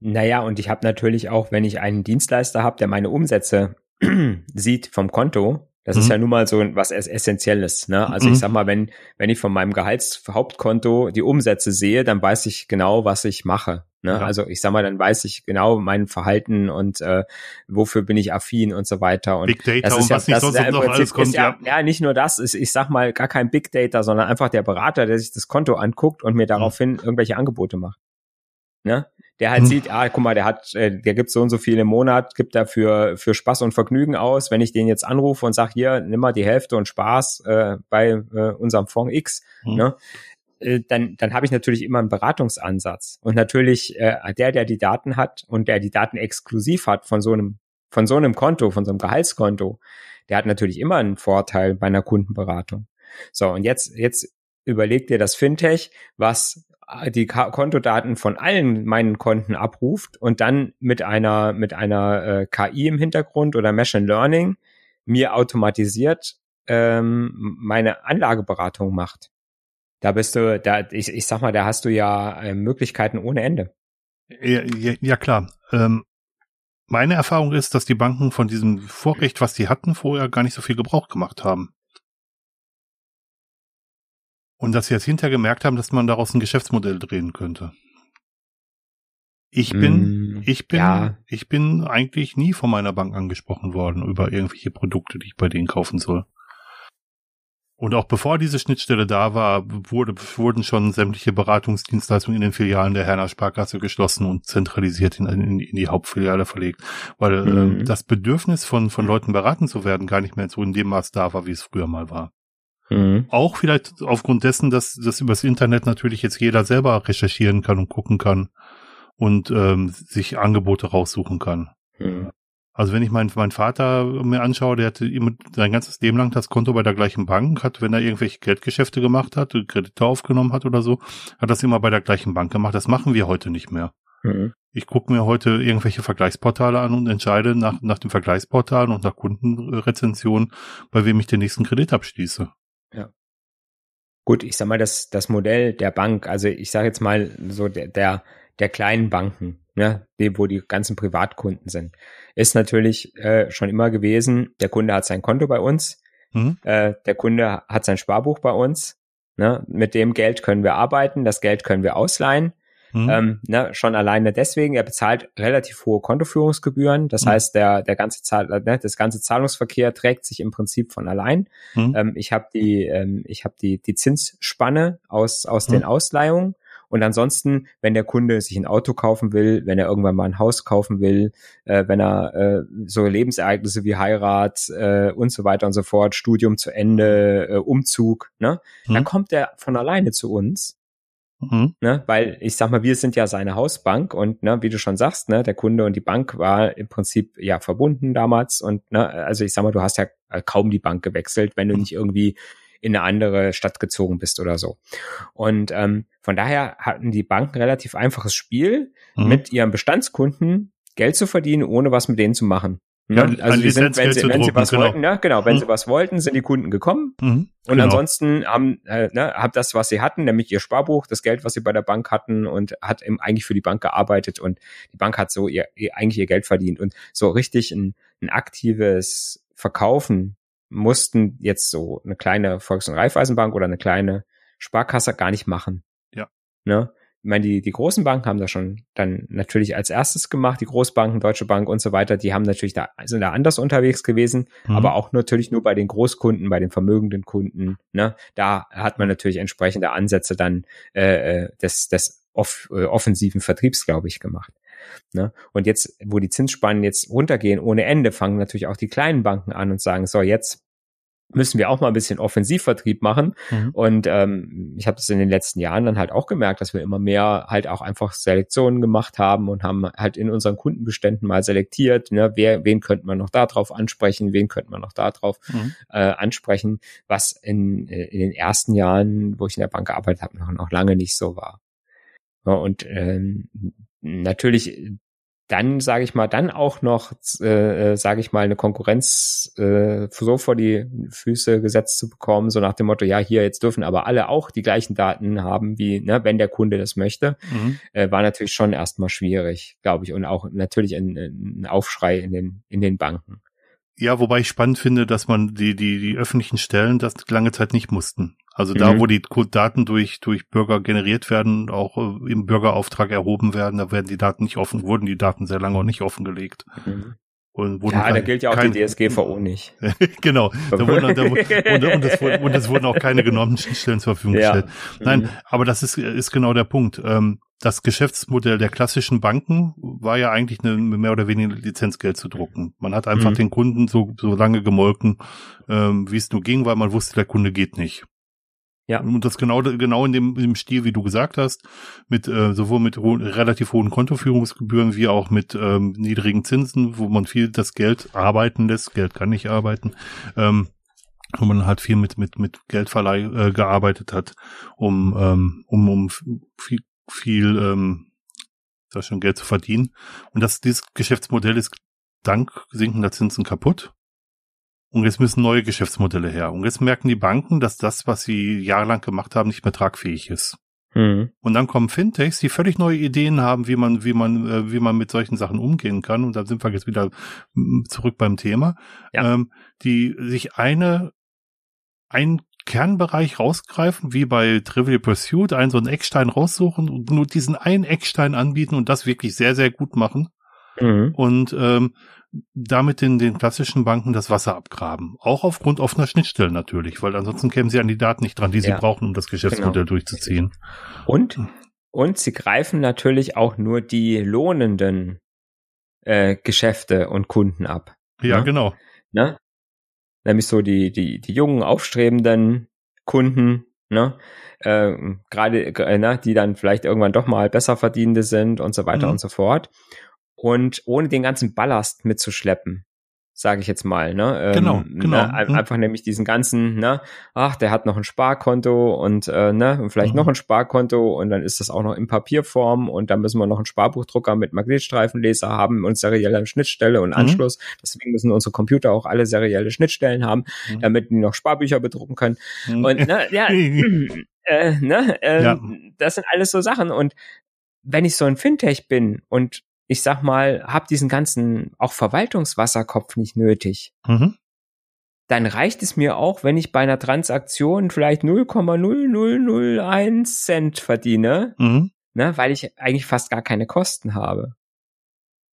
Naja, und ich habe natürlich auch, wenn ich einen Dienstleister habe, der meine Umsätze *clears throat* sieht vom Konto, das mhm. ist ja nun mal so was Essentielles. Ne? Also mhm. ich sag mal, wenn, wenn ich von meinem Gehaltshauptkonto die Umsätze sehe, dann weiß ich genau, was ich mache. Ne? Ja. Also ich sag mal, dann weiß ich genau mein Verhalten und äh, wofür bin ich affin und so weiter. Und Big Data das ist und ja, was nicht sonst ja noch alles kommt. Ja, ja, nicht nur das, ist, ich sag mal, gar kein Big Data, sondern einfach der Berater, der sich das Konto anguckt und mir mhm. daraufhin irgendwelche Angebote macht. Ne? der halt hm. sieht, ah, guck mal, der hat, äh, der gibt so und so viel im Monat, gibt dafür für Spaß und Vergnügen aus. Wenn ich den jetzt anrufe und sag, hier, nimm mal die Hälfte und Spaß äh, bei äh, unserem Fonds X, hm. ne? Äh, dann, dann habe ich natürlich immer einen Beratungsansatz. Und natürlich äh, der, der die Daten hat und der die Daten exklusiv hat von so einem, von so einem Konto, von so einem Gehaltskonto, der hat natürlich immer einen Vorteil bei einer Kundenberatung. So, und jetzt, jetzt überleg dir das Fintech, was die Kontodaten von allen meinen Konten abruft und dann mit einer mit einer äh, KI im Hintergrund oder Machine Learning mir automatisiert ähm, meine Anlageberatung macht. Da bist du, da ich, ich sag mal, da hast du ja äh, Möglichkeiten ohne Ende. Ja, ja, ja klar. Ähm, meine Erfahrung ist, dass die Banken von diesem Vorrecht, was sie hatten, vorher gar nicht so viel Gebrauch gemacht haben. Und dass sie jetzt hinterher gemerkt haben, dass man daraus ein Geschäftsmodell drehen könnte. Ich bin, mm, ich bin, ja. ich bin eigentlich nie von meiner Bank angesprochen worden über irgendwelche Produkte, die ich bei denen kaufen soll. Und auch bevor diese Schnittstelle da war, wurde, wurden schon sämtliche Beratungsdienstleistungen in den Filialen der Herner Sparkasse geschlossen und zentralisiert in, in, in die Hauptfiliale verlegt, weil mhm. äh, das Bedürfnis von, von Leuten beraten zu werden gar nicht mehr so in dem Maß da war, wie es früher mal war. Mhm. Auch vielleicht aufgrund dessen, dass das übers Internet natürlich jetzt jeder selber recherchieren kann und gucken kann und ähm, sich Angebote raussuchen kann. Mhm. Also wenn ich meinen mein Vater mir anschaue, der hatte immer sein ganzes Leben lang das Konto bei der gleichen Bank, hat, wenn er irgendwelche Geldgeschäfte gemacht hat, Kredite aufgenommen hat oder so, hat das immer bei der gleichen Bank gemacht. Das machen wir heute nicht mehr. Mhm. Ich gucke mir heute irgendwelche Vergleichsportale an und entscheide nach, nach dem Vergleichsportal und nach Kundenrezensionen, bei wem ich den nächsten Kredit abschließe. Ja. Gut, ich sag mal, das, das Modell der Bank, also ich sage jetzt mal so der, der, der kleinen Banken, ne, wo die ganzen Privatkunden sind, ist natürlich äh, schon immer gewesen, der Kunde hat sein Konto bei uns, mhm. äh, der Kunde hat sein Sparbuch bei uns, ne, mit dem Geld können wir arbeiten, das Geld können wir ausleihen Mhm. Ähm, ne, schon alleine deswegen, er bezahlt relativ hohe Kontoführungsgebühren. Das mhm. heißt, der, der ganze Zahl, ne, das ganze Zahlungsverkehr trägt sich im Prinzip von allein. Mhm. Ähm, ich habe die, ähm, ich habe die, die Zinsspanne aus, aus den mhm. Ausleihungen. Und ansonsten, wenn der Kunde sich ein Auto kaufen will, wenn er irgendwann mal ein Haus kaufen will, äh, wenn er äh, so Lebensereignisse wie Heirat äh, und so weiter und so fort, Studium zu Ende, äh, Umzug, ne, mhm. dann kommt er von alleine zu uns Mhm. Ne, weil ich sag mal, wir sind ja seine Hausbank und ne, wie du schon sagst, ne, der Kunde und die Bank war im Prinzip ja verbunden damals und ne, also ich sag mal, du hast ja kaum die Bank gewechselt, wenn du mhm. nicht irgendwie in eine andere Stadt gezogen bist oder so. Und ähm, von daher hatten die Banken relativ einfaches Spiel, mhm. mit ihren Bestandskunden Geld zu verdienen, ohne was mit denen zu machen. Ja, also die sind, wenn sie, wenn sie was genau. wollten, ne, genau, wenn mhm. sie was wollten, sind die Kunden gekommen. Mhm, und genau. ansonsten haben, äh, ne, haben das, was sie hatten, nämlich ihr Sparbuch, das Geld, was sie bei der Bank hatten und hat eben eigentlich für die Bank gearbeitet und die Bank hat so ihr, ihr eigentlich ihr Geld verdient und so richtig ein, ein aktives Verkaufen mussten jetzt so eine kleine Volks- und Raiffeisenbank oder eine kleine Sparkasse gar nicht machen. Ja. Ne? ich meine, die, die großen Banken haben das schon dann natürlich als erstes gemacht, die Großbanken, Deutsche Bank und so weiter, die haben natürlich da, sind da anders unterwegs gewesen, mhm. aber auch natürlich nur bei den Großkunden, bei den vermögenden Kunden, ne, da hat man natürlich entsprechende Ansätze dann äh, äh des, des off, äh, offensiven Vertriebs, glaube ich, gemacht. Ne? Und jetzt, wo die Zinsspannen jetzt runtergehen ohne Ende, fangen natürlich auch die kleinen Banken an und sagen, so jetzt müssen wir auch mal ein bisschen Offensivvertrieb machen. Mhm. Und ähm, ich habe das in den letzten Jahren dann halt auch gemerkt, dass wir immer mehr halt auch einfach Selektionen gemacht haben und haben halt in unseren Kundenbeständen mal selektiert, ne, wer, wen könnte man noch da drauf ansprechen, wen könnte man noch da drauf mhm. äh, ansprechen, was in, in den ersten Jahren, wo ich in der Bank gearbeitet habe, noch, noch lange nicht so war. und ähm, natürlich dann sage ich mal, dann auch noch, äh, äh sage ich mal, eine Konkurrenz äh, so vor die Füße gesetzt zu bekommen, so nach dem Motto, ja, hier jetzt dürfen aber alle auch die gleichen Daten haben, wie, ne, wenn der Kunde das möchte, mhm. äh, war natürlich schon erstmal schwierig, glaube ich, und auch natürlich ein, ein Aufschrei in den, in den Banken. Ja, wobei ich spannend finde, dass man die, die, die öffentlichen Stellen das lange Zeit nicht mussten. Also da, mhm. wo die Daten durch, durch Bürger generiert werden, auch äh, im Bürgerauftrag erhoben werden, da werden die Daten nicht offen, wurden die Daten sehr lange auch nicht offengelegt. Mhm. Und wurden ja, kein, da gilt ja auch kein, die DSGVO nicht. *laughs* genau. Da wurden, da, und, und, es, und es wurden auch keine genormten Schnittstellen zur Verfügung *laughs* ja. gestellt. Nein, mhm. aber das ist, ist genau der Punkt. Ähm, das Geschäftsmodell der klassischen Banken war ja eigentlich eine mehr oder weniger Lizenzgeld zu drucken. Man hat einfach mhm. den Kunden so, so lange gemolken, ähm, wie es nur ging, weil man wusste, der Kunde geht nicht. Ja. Und das genau, genau in dem, in dem Stil, wie du gesagt hast, mit äh, sowohl mit ho relativ hohen Kontoführungsgebühren wie auch mit ähm, niedrigen Zinsen, wo man viel das Geld arbeiten lässt. Geld kann nicht arbeiten. Ähm, wo man halt viel mit mit mit Geldverleih äh, gearbeitet hat, um ähm, um um viel viel ähm, da schon Geld zu verdienen. Und das dieses Geschäftsmodell ist dank sinkender Zinsen kaputt. Und jetzt müssen neue Geschäftsmodelle her. Und jetzt merken die Banken, dass das, was sie jahrelang gemacht haben, nicht mehr tragfähig ist. Mhm. Und dann kommen Fintechs, die völlig neue Ideen haben, wie man, wie man, äh, wie man mit solchen Sachen umgehen kann. Und da sind wir jetzt wieder mm, zurück beim Thema, ja. ähm, die sich eine, einen Kernbereich rausgreifen, wie bei Trivial Pursuit, einen so einen Eckstein raussuchen und nur diesen einen Eckstein anbieten und das wirklich sehr, sehr gut machen. Mhm. Und ähm, damit in den klassischen Banken das Wasser abgraben. Auch aufgrund offener Schnittstellen natürlich, weil ansonsten kämen sie an die Daten nicht dran, die sie ja. brauchen, um das Geschäftsmodell genau. durchzuziehen. Und, und sie greifen natürlich auch nur die lohnenden äh, Geschäfte und Kunden ab. Ja, ne? genau. Ne? Nämlich so die, die, die jungen, aufstrebenden Kunden, ne? Äh, gerade, äh, ne, die dann vielleicht irgendwann doch mal besser verdienende sind und so weiter mhm. und so fort und ohne den ganzen Ballast mitzuschleppen sage ich jetzt mal, ne? Ähm, genau, genau. Ne? Einfach nämlich diesen ganzen, ne? Ach, der hat noch ein Sparkonto und äh, ne, und vielleicht mhm. noch ein Sparkonto und dann ist das auch noch in Papierform und dann müssen wir noch einen Sparbuchdrucker mit Magnetstreifenleser haben und serielle Schnittstelle und mhm. Anschluss. Deswegen müssen unsere Computer auch alle serielle Schnittstellen haben, mhm. damit die noch Sparbücher bedrucken können. Mhm. Und ne, ja, *laughs* *clears throat* äh, ne, äh, ja. das sind alles so Sachen und wenn ich so ein Fintech bin und ich sag mal, hab diesen ganzen auch Verwaltungswasserkopf nicht nötig. Mhm. Dann reicht es mir auch, wenn ich bei einer Transaktion vielleicht 0,0001 Cent verdiene, mhm. ne, weil ich eigentlich fast gar keine Kosten habe.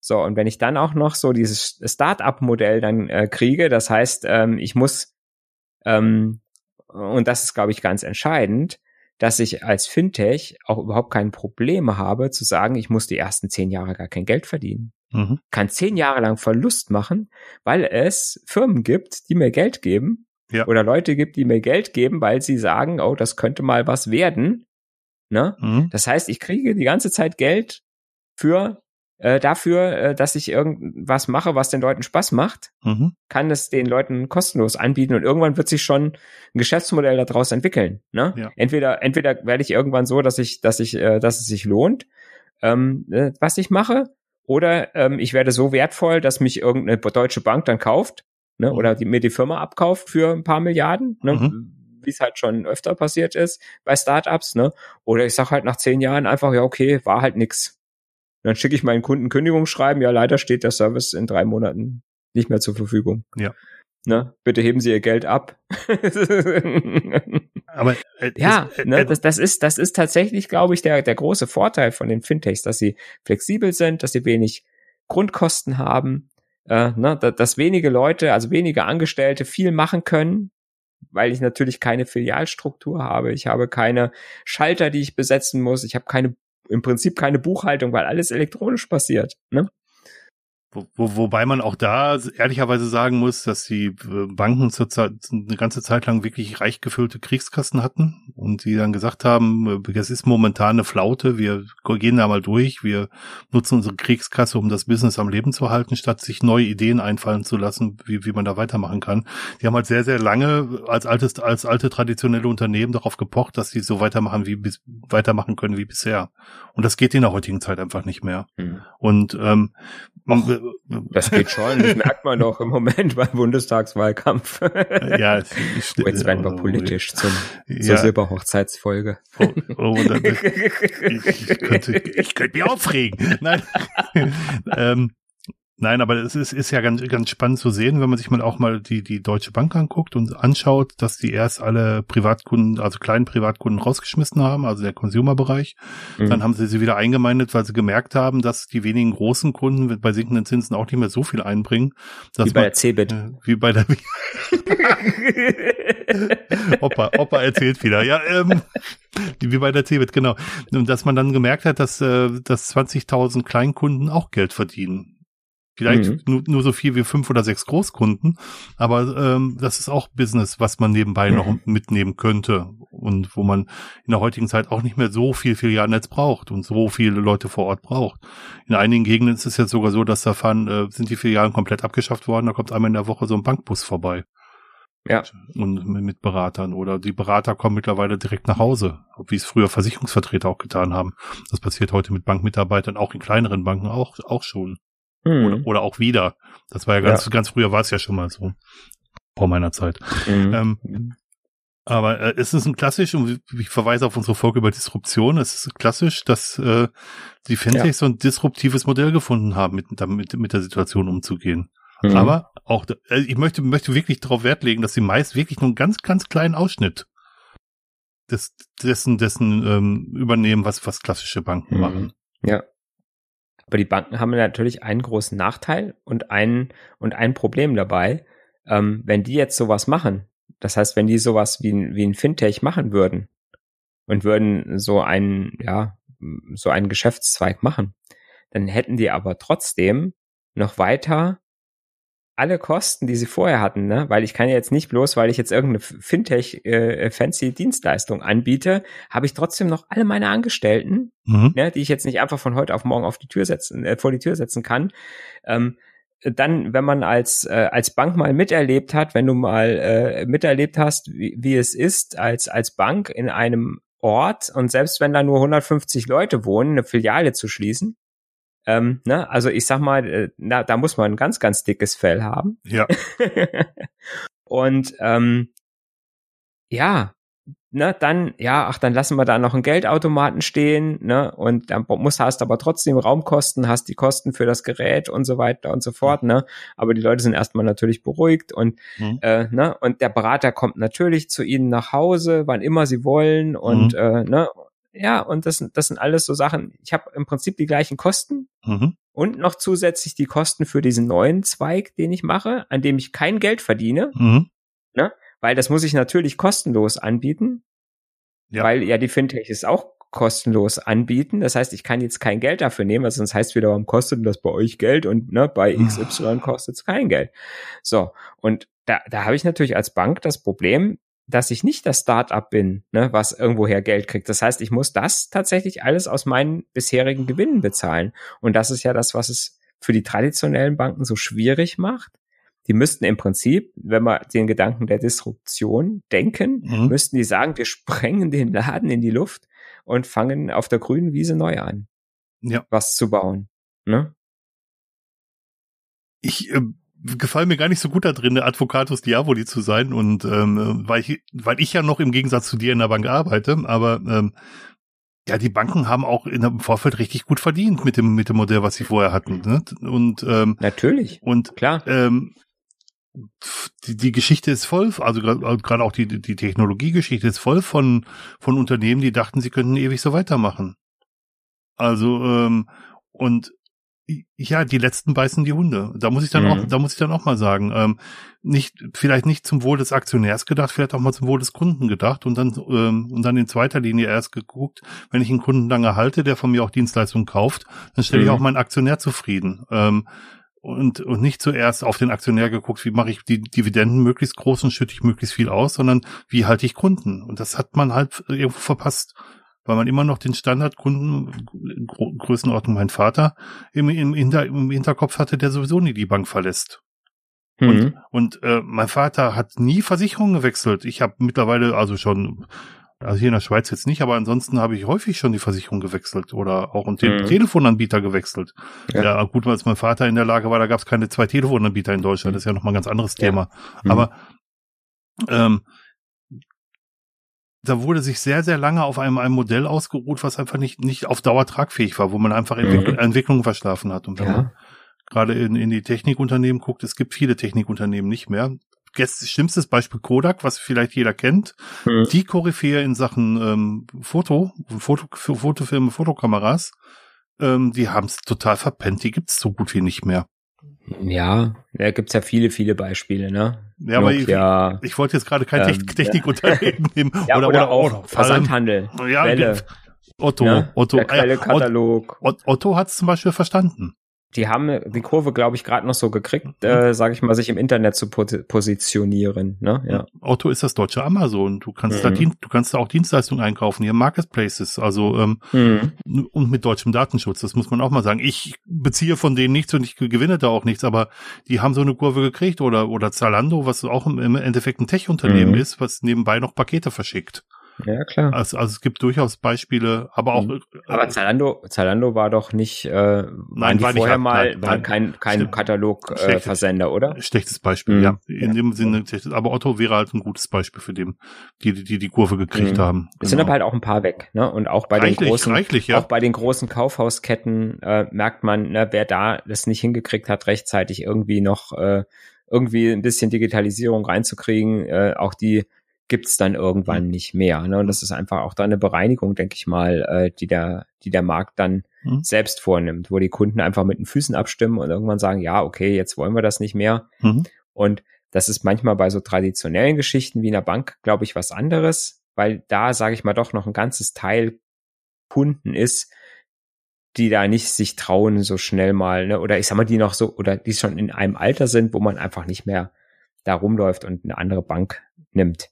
So, und wenn ich dann auch noch so dieses Start-up-Modell dann äh, kriege, das heißt, ähm, ich muss, ähm, und das ist, glaube ich, ganz entscheidend, dass ich als Fintech auch überhaupt kein Problem habe zu sagen, ich muss die ersten zehn Jahre gar kein Geld verdienen. Mhm. Kann zehn Jahre lang Verlust machen, weil es Firmen gibt, die mir Geld geben ja. oder Leute gibt, die mir Geld geben, weil sie sagen, oh, das könnte mal was werden. Ne? Mhm. Das heißt, ich kriege die ganze Zeit Geld für äh, dafür, äh, dass ich irgendwas mache, was den Leuten Spaß macht, mhm. kann es den Leuten kostenlos anbieten und irgendwann wird sich schon ein Geschäftsmodell daraus entwickeln. Ne? Ja. Entweder, entweder werde ich irgendwann so, dass ich, dass ich, äh, dass es sich lohnt, ähm, äh, was ich mache, oder ähm, ich werde so wertvoll, dass mich irgendeine deutsche Bank dann kauft, ne, mhm. oder die, mir die Firma abkauft für ein paar Milliarden, ne, mhm. wie es halt schon öfter passiert ist bei Startups, ne? Oder ich sag halt nach zehn Jahren einfach, ja, okay, war halt nix dann schicke ich meinen Kunden Kündigungsschreiben, ja, leider steht der Service in drei Monaten nicht mehr zur Verfügung. Ja. Ne? Bitte heben Sie Ihr Geld ab. *laughs* Aber äh, ja, ist, äh, ne, äh, das, das ist das ist tatsächlich, glaube ich, der der große Vorteil von den Fintechs, dass sie flexibel sind, dass sie wenig Grundkosten haben, äh, ne, dass, dass wenige Leute, also wenige Angestellte viel machen können, weil ich natürlich keine Filialstruktur habe. Ich habe keine Schalter, die ich besetzen muss. Ich habe keine im Prinzip keine Buchhaltung, weil alles elektronisch passiert. Ne? Wo, wo, wobei man auch da ehrlicherweise sagen muss, dass die äh, Banken zurzeit eine ganze Zeit lang wirklich reich gefüllte Kriegskassen hatten und die dann gesagt haben, äh, es ist momentan eine Flaute, wir gehen da mal durch, wir nutzen unsere Kriegskasse, um das Business am Leben zu halten, statt sich neue Ideen einfallen zu lassen, wie, wie man da weitermachen kann. Die haben halt sehr, sehr lange als altes, als alte traditionelle Unternehmen darauf gepocht, dass sie so weitermachen, wie bis, weitermachen können wie bisher. Und das geht in der heutigen Zeit einfach nicht mehr. Mhm. Und ähm, Och, das geht schon, das merkt man doch im Moment beim Bundestagswahlkampf. ja, ich, ich, oh, jetzt werden wir politisch zum, ja. zur Silberhochzeitsfolge. Oh, oh, ich, ich, könnte, ich könnte mich aufregen. Nein. *laughs* ähm, Nein, aber es ist, ist ja ganz, ganz spannend zu sehen, wenn man sich mal auch mal die, die Deutsche Bank anguckt und anschaut, dass die erst alle Privatkunden, also kleinen Privatkunden rausgeschmissen haben, also der Consumer-Bereich. Mhm. Dann haben sie sie wieder eingemeindet, weil sie gemerkt haben, dass die wenigen großen Kunden bei sinkenden Zinsen auch nicht mehr so viel einbringen. wie bei man, der CeBIT. Äh, wie bei der *laughs* Opa, Opa erzählt wieder. Ja, ähm, wie bei der CeBIT, genau. Und dass man dann gemerkt hat, dass, äh, dass 20.000 Kleinkunden auch Geld verdienen. Vielleicht mhm. nur, nur so viel wie fünf oder sechs Großkunden, aber ähm, das ist auch Business, was man nebenbei mhm. noch mitnehmen könnte und wo man in der heutigen Zeit auch nicht mehr so viel Filialnetz braucht und so viele Leute vor Ort braucht. In einigen Gegenden ist es jetzt sogar so, dass da fahren, äh, sind die Filialen komplett abgeschafft worden, da kommt einmal in der Woche so ein Bankbus vorbei. Ja. Und mit Beratern oder die Berater kommen mittlerweile direkt nach Hause, wie es früher Versicherungsvertreter auch getan haben. Das passiert heute mit Bankmitarbeitern auch in kleineren Banken auch, auch schon. Mhm. Oder, oder auch wieder. Das war ja ganz, ja. ganz früher war es ja schon mal so. Vor meiner Zeit. Mhm. Ähm, aber äh, es ist ein klassisch, und ich verweise auf unsere Folge über Disruption, es ist klassisch, dass äh, die Fintechs ja. so ein disruptives Modell gefunden haben, mit, damit, mit der Situation umzugehen. Mhm. Aber auch, äh, ich möchte, möchte wirklich darauf Wert legen, dass sie meist wirklich nur einen ganz, ganz kleinen Ausschnitt des, dessen, dessen ähm, übernehmen, was, was klassische Banken mhm. machen. Ja. Aber die Banken haben natürlich einen großen Nachteil und ein, und ein Problem dabei. Ähm, wenn die jetzt sowas machen, das heißt, wenn die sowas wie ein, wie ein Fintech machen würden und würden so einen, ja, so einen Geschäftszweig machen, dann hätten die aber trotzdem noch weiter alle Kosten, die sie vorher hatten, ne? weil ich kann ja jetzt nicht bloß, weil ich jetzt irgendeine Fintech äh, fancy Dienstleistung anbiete, habe ich trotzdem noch alle meine Angestellten, mhm. ne, die ich jetzt nicht einfach von heute auf morgen auf die Tür setzen, äh, vor die Tür setzen kann. Ähm, dann, wenn man als äh, als Bank mal miterlebt hat, wenn du mal äh, miterlebt hast, wie, wie es ist, als als Bank in einem Ort und selbst wenn da nur 150 Leute wohnen, eine Filiale zu schließen, ähm, ne? Also ich sag mal, äh, na, da muss man ein ganz, ganz dickes Fell haben. Ja. *laughs* und ähm, ja, ne, dann, ja, ach, dann lassen wir da noch einen Geldautomaten stehen, ne, und dann musst, hast aber trotzdem Raumkosten, hast die Kosten für das Gerät und so weiter und so fort, ne, aber die Leute sind erstmal natürlich beruhigt und, mhm. äh, ne, und der Berater kommt natürlich zu ihnen nach Hause, wann immer sie wollen und, mhm. äh, ne, ja, und das, das sind alles so Sachen. Ich habe im Prinzip die gleichen Kosten mhm. und noch zusätzlich die Kosten für diesen neuen Zweig, den ich mache, an dem ich kein Geld verdiene. Mhm. Ne? Weil das muss ich natürlich kostenlos anbieten. Ja. Weil ja die Fintechs auch kostenlos anbieten. Das heißt, ich kann jetzt kein Geld dafür nehmen, weil sonst heißt wiederum, kostet das bei euch Geld und ne, bei XY kostet es kein Geld. So, und da, da habe ich natürlich als Bank das Problem, dass ich nicht das Startup bin, ne, was irgendwoher Geld kriegt. Das heißt, ich muss das tatsächlich alles aus meinen bisherigen Gewinnen bezahlen. Und das ist ja das, was es für die traditionellen Banken so schwierig macht. Die müssten im Prinzip, wenn wir den Gedanken der Disruption denken, mhm. müssten die sagen, wir sprengen den Laden in die Luft und fangen auf der grünen Wiese neu an, ja. was zu bauen. Ne? Ich äh, gefallen mir gar nicht so gut da drin, Advocatus Diaboli zu sein und ähm, weil ich, weil ich ja noch im Gegensatz zu dir in der Bank arbeite, aber ähm, ja, die Banken haben auch in im Vorfeld richtig gut verdient mit dem mit dem Modell, was sie vorher hatten. Ne? Und ähm, natürlich und klar. Ähm, die, die Geschichte ist voll, also gerade auch die die Technologiegeschichte ist voll von von Unternehmen, die dachten, sie könnten ewig so weitermachen. Also ähm, und ja, die letzten beißen die Hunde. Da muss ich dann mhm. auch, da muss ich dann auch mal sagen, ähm, nicht, vielleicht nicht zum Wohl des Aktionärs gedacht, vielleicht auch mal zum Wohl des Kunden gedacht und dann, ähm, und dann in zweiter Linie erst geguckt, wenn ich einen Kunden lange halte, der von mir auch Dienstleistungen kauft, dann stelle mhm. ich auch meinen Aktionär zufrieden. Ähm, und, und nicht zuerst auf den Aktionär geguckt, wie mache ich die Dividenden möglichst groß und schütte ich möglichst viel aus, sondern wie halte ich Kunden? Und das hat man halt irgendwo verpasst, weil man immer noch den Standardkunden, Größenordnung mein Vater, im, im, Hinter, im Hinterkopf hatte, der sowieso nie die Bank verlässt. Mhm. Und, und äh, mein Vater hat nie Versicherungen gewechselt. Ich habe mittlerweile also schon also hier in der Schweiz jetzt nicht, aber ansonsten habe ich häufig schon die Versicherung gewechselt oder auch den mhm. Telefonanbieter gewechselt. Ja. ja. gut, als mein Vater in der Lage war, da gab es keine zwei Telefonanbieter in Deutschland. Mhm. Das ist ja nochmal ein ganz anderes Thema. Ja. Mhm. Aber ähm, da wurde sich sehr, sehr lange auf einem, einem Modell ausgeruht, was einfach nicht, nicht auf Dauer tragfähig war, wo man einfach Entwickl mhm. Entwicklungen verschlafen hat. Und wenn ja. man gerade in, in die Technikunternehmen guckt, es gibt viele Technikunternehmen nicht mehr schlimmstes Beispiel Kodak, was vielleicht jeder kennt. Mhm. Die Koryphäe in Sachen ähm, Foto, Foto, Fotofilme, Fotokameras, ähm, die haben es total verpennt. Die gibt's so gut wie nicht mehr. Ja, da gibt's ja viele, viele Beispiele, ne? Ja, aber ich, ich wollte jetzt gerade kein ähm, Technikunternehmen *laughs* nehmen. Ja, oder, oder, oder auch Versandhandel. Ja, Welle. Otto, ja, Otto, der Quelle-Katalog. Otto, Otto hat's zum Beispiel verstanden die haben die Kurve, glaube ich, gerade noch so gekriegt, mhm. äh, sage ich mal, sich im Internet zu positionieren. Ne? Ja. Otto ist das deutsche Amazon. Du kannst mhm. da du kannst da auch Dienstleistungen einkaufen, hier Marketplaces, also ähm, mhm. und mit deutschem Datenschutz. Das muss man auch mal sagen. Ich beziehe von denen nichts und ich gewinne da auch nichts, aber die haben so eine Kurve gekriegt oder oder Zalando, was auch im Endeffekt ein Tech-Unternehmen mhm. ist, was nebenbei noch Pakete verschickt. Ja, klar. Also, also es gibt durchaus Beispiele, aber auch. Mhm. Aber Zalando, Zalando war doch nicht, äh, nein, war nicht vorher mal nein, nein, kein, kein Katalogversender, äh, oder? Schlechtes Beispiel, mhm. ja. In ja. dem Sinne, aber Otto wäre halt ein gutes Beispiel für den, die die die Kurve gekriegt mhm. haben. Es sind genau. aber halt auch ein paar weg, ne? Und auch bei reichlich, den großen, reichlich, ja. auch bei den großen Kaufhausketten äh, merkt man, ne, wer da das nicht hingekriegt hat, rechtzeitig irgendwie noch äh, irgendwie ein bisschen Digitalisierung reinzukriegen, äh, auch die gibt's dann irgendwann mhm. nicht mehr. Ne? Und das ist einfach auch da eine Bereinigung, denke ich mal, äh, die der, die der Markt dann mhm. selbst vornimmt, wo die Kunden einfach mit den Füßen abstimmen und irgendwann sagen, ja, okay, jetzt wollen wir das nicht mehr. Mhm. Und das ist manchmal bei so traditionellen Geschichten wie einer Bank, glaube ich, was anderes, weil da, sage ich mal, doch noch ein ganzes Teil Kunden ist, die da nicht sich trauen, so schnell mal, ne? oder ich sag mal, die noch so, oder die schon in einem Alter sind, wo man einfach nicht mehr da rumläuft und eine andere Bank nimmt.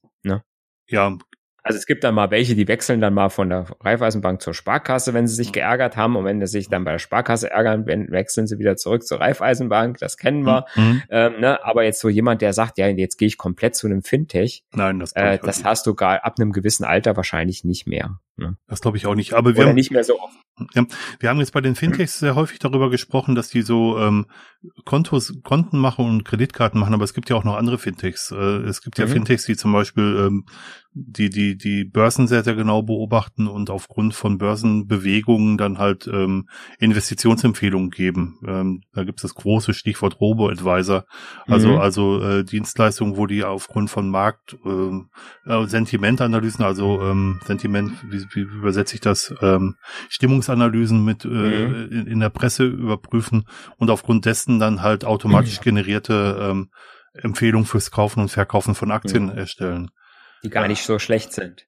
Ja. Also es gibt dann mal welche, die wechseln dann mal von der Raiffeisenbank zur Sparkasse, wenn sie sich geärgert haben. Und wenn sie sich dann bei der Sparkasse ärgern, wechseln sie wieder zurück zur Raiffeisenbank. Das kennen wir. Mhm. Ähm, ne? Aber jetzt so jemand, der sagt, ja, jetzt gehe ich komplett zu einem Fintech. Nein, das, äh, das hast du gar ab einem gewissen Alter wahrscheinlich nicht mehr. Ne? Das glaube ich auch nicht. Aber wir Oder haben, nicht mehr so oft. Ja, wir haben jetzt bei den Fintechs sehr häufig darüber gesprochen, dass die so ähm, Kontos, Konten machen und Kreditkarten machen, aber es gibt ja auch noch andere Fintechs. Äh, es gibt ja mhm. Fintechs, die zum Beispiel ähm, die, die, die Börsen sehr, sehr genau beobachten und aufgrund von Börsenbewegungen dann halt ähm, Investitionsempfehlungen geben. Ähm, da gibt es das große Stichwort Robo-Advisor, also, mhm. also äh, Dienstleistungen, wo die aufgrund von Markt ähm, äh, Sentimentanalysen, also ähm, Sentiment, wie, wie übersetze ich das, ähm, Stimmungsanalysen mit äh, mhm. in, in, der Presse überprüfen und aufgrund dessen dann halt automatisch mhm. generierte ähm, Empfehlungen fürs Kaufen und Verkaufen von Aktien mhm. erstellen. Die gar nicht so schlecht sind.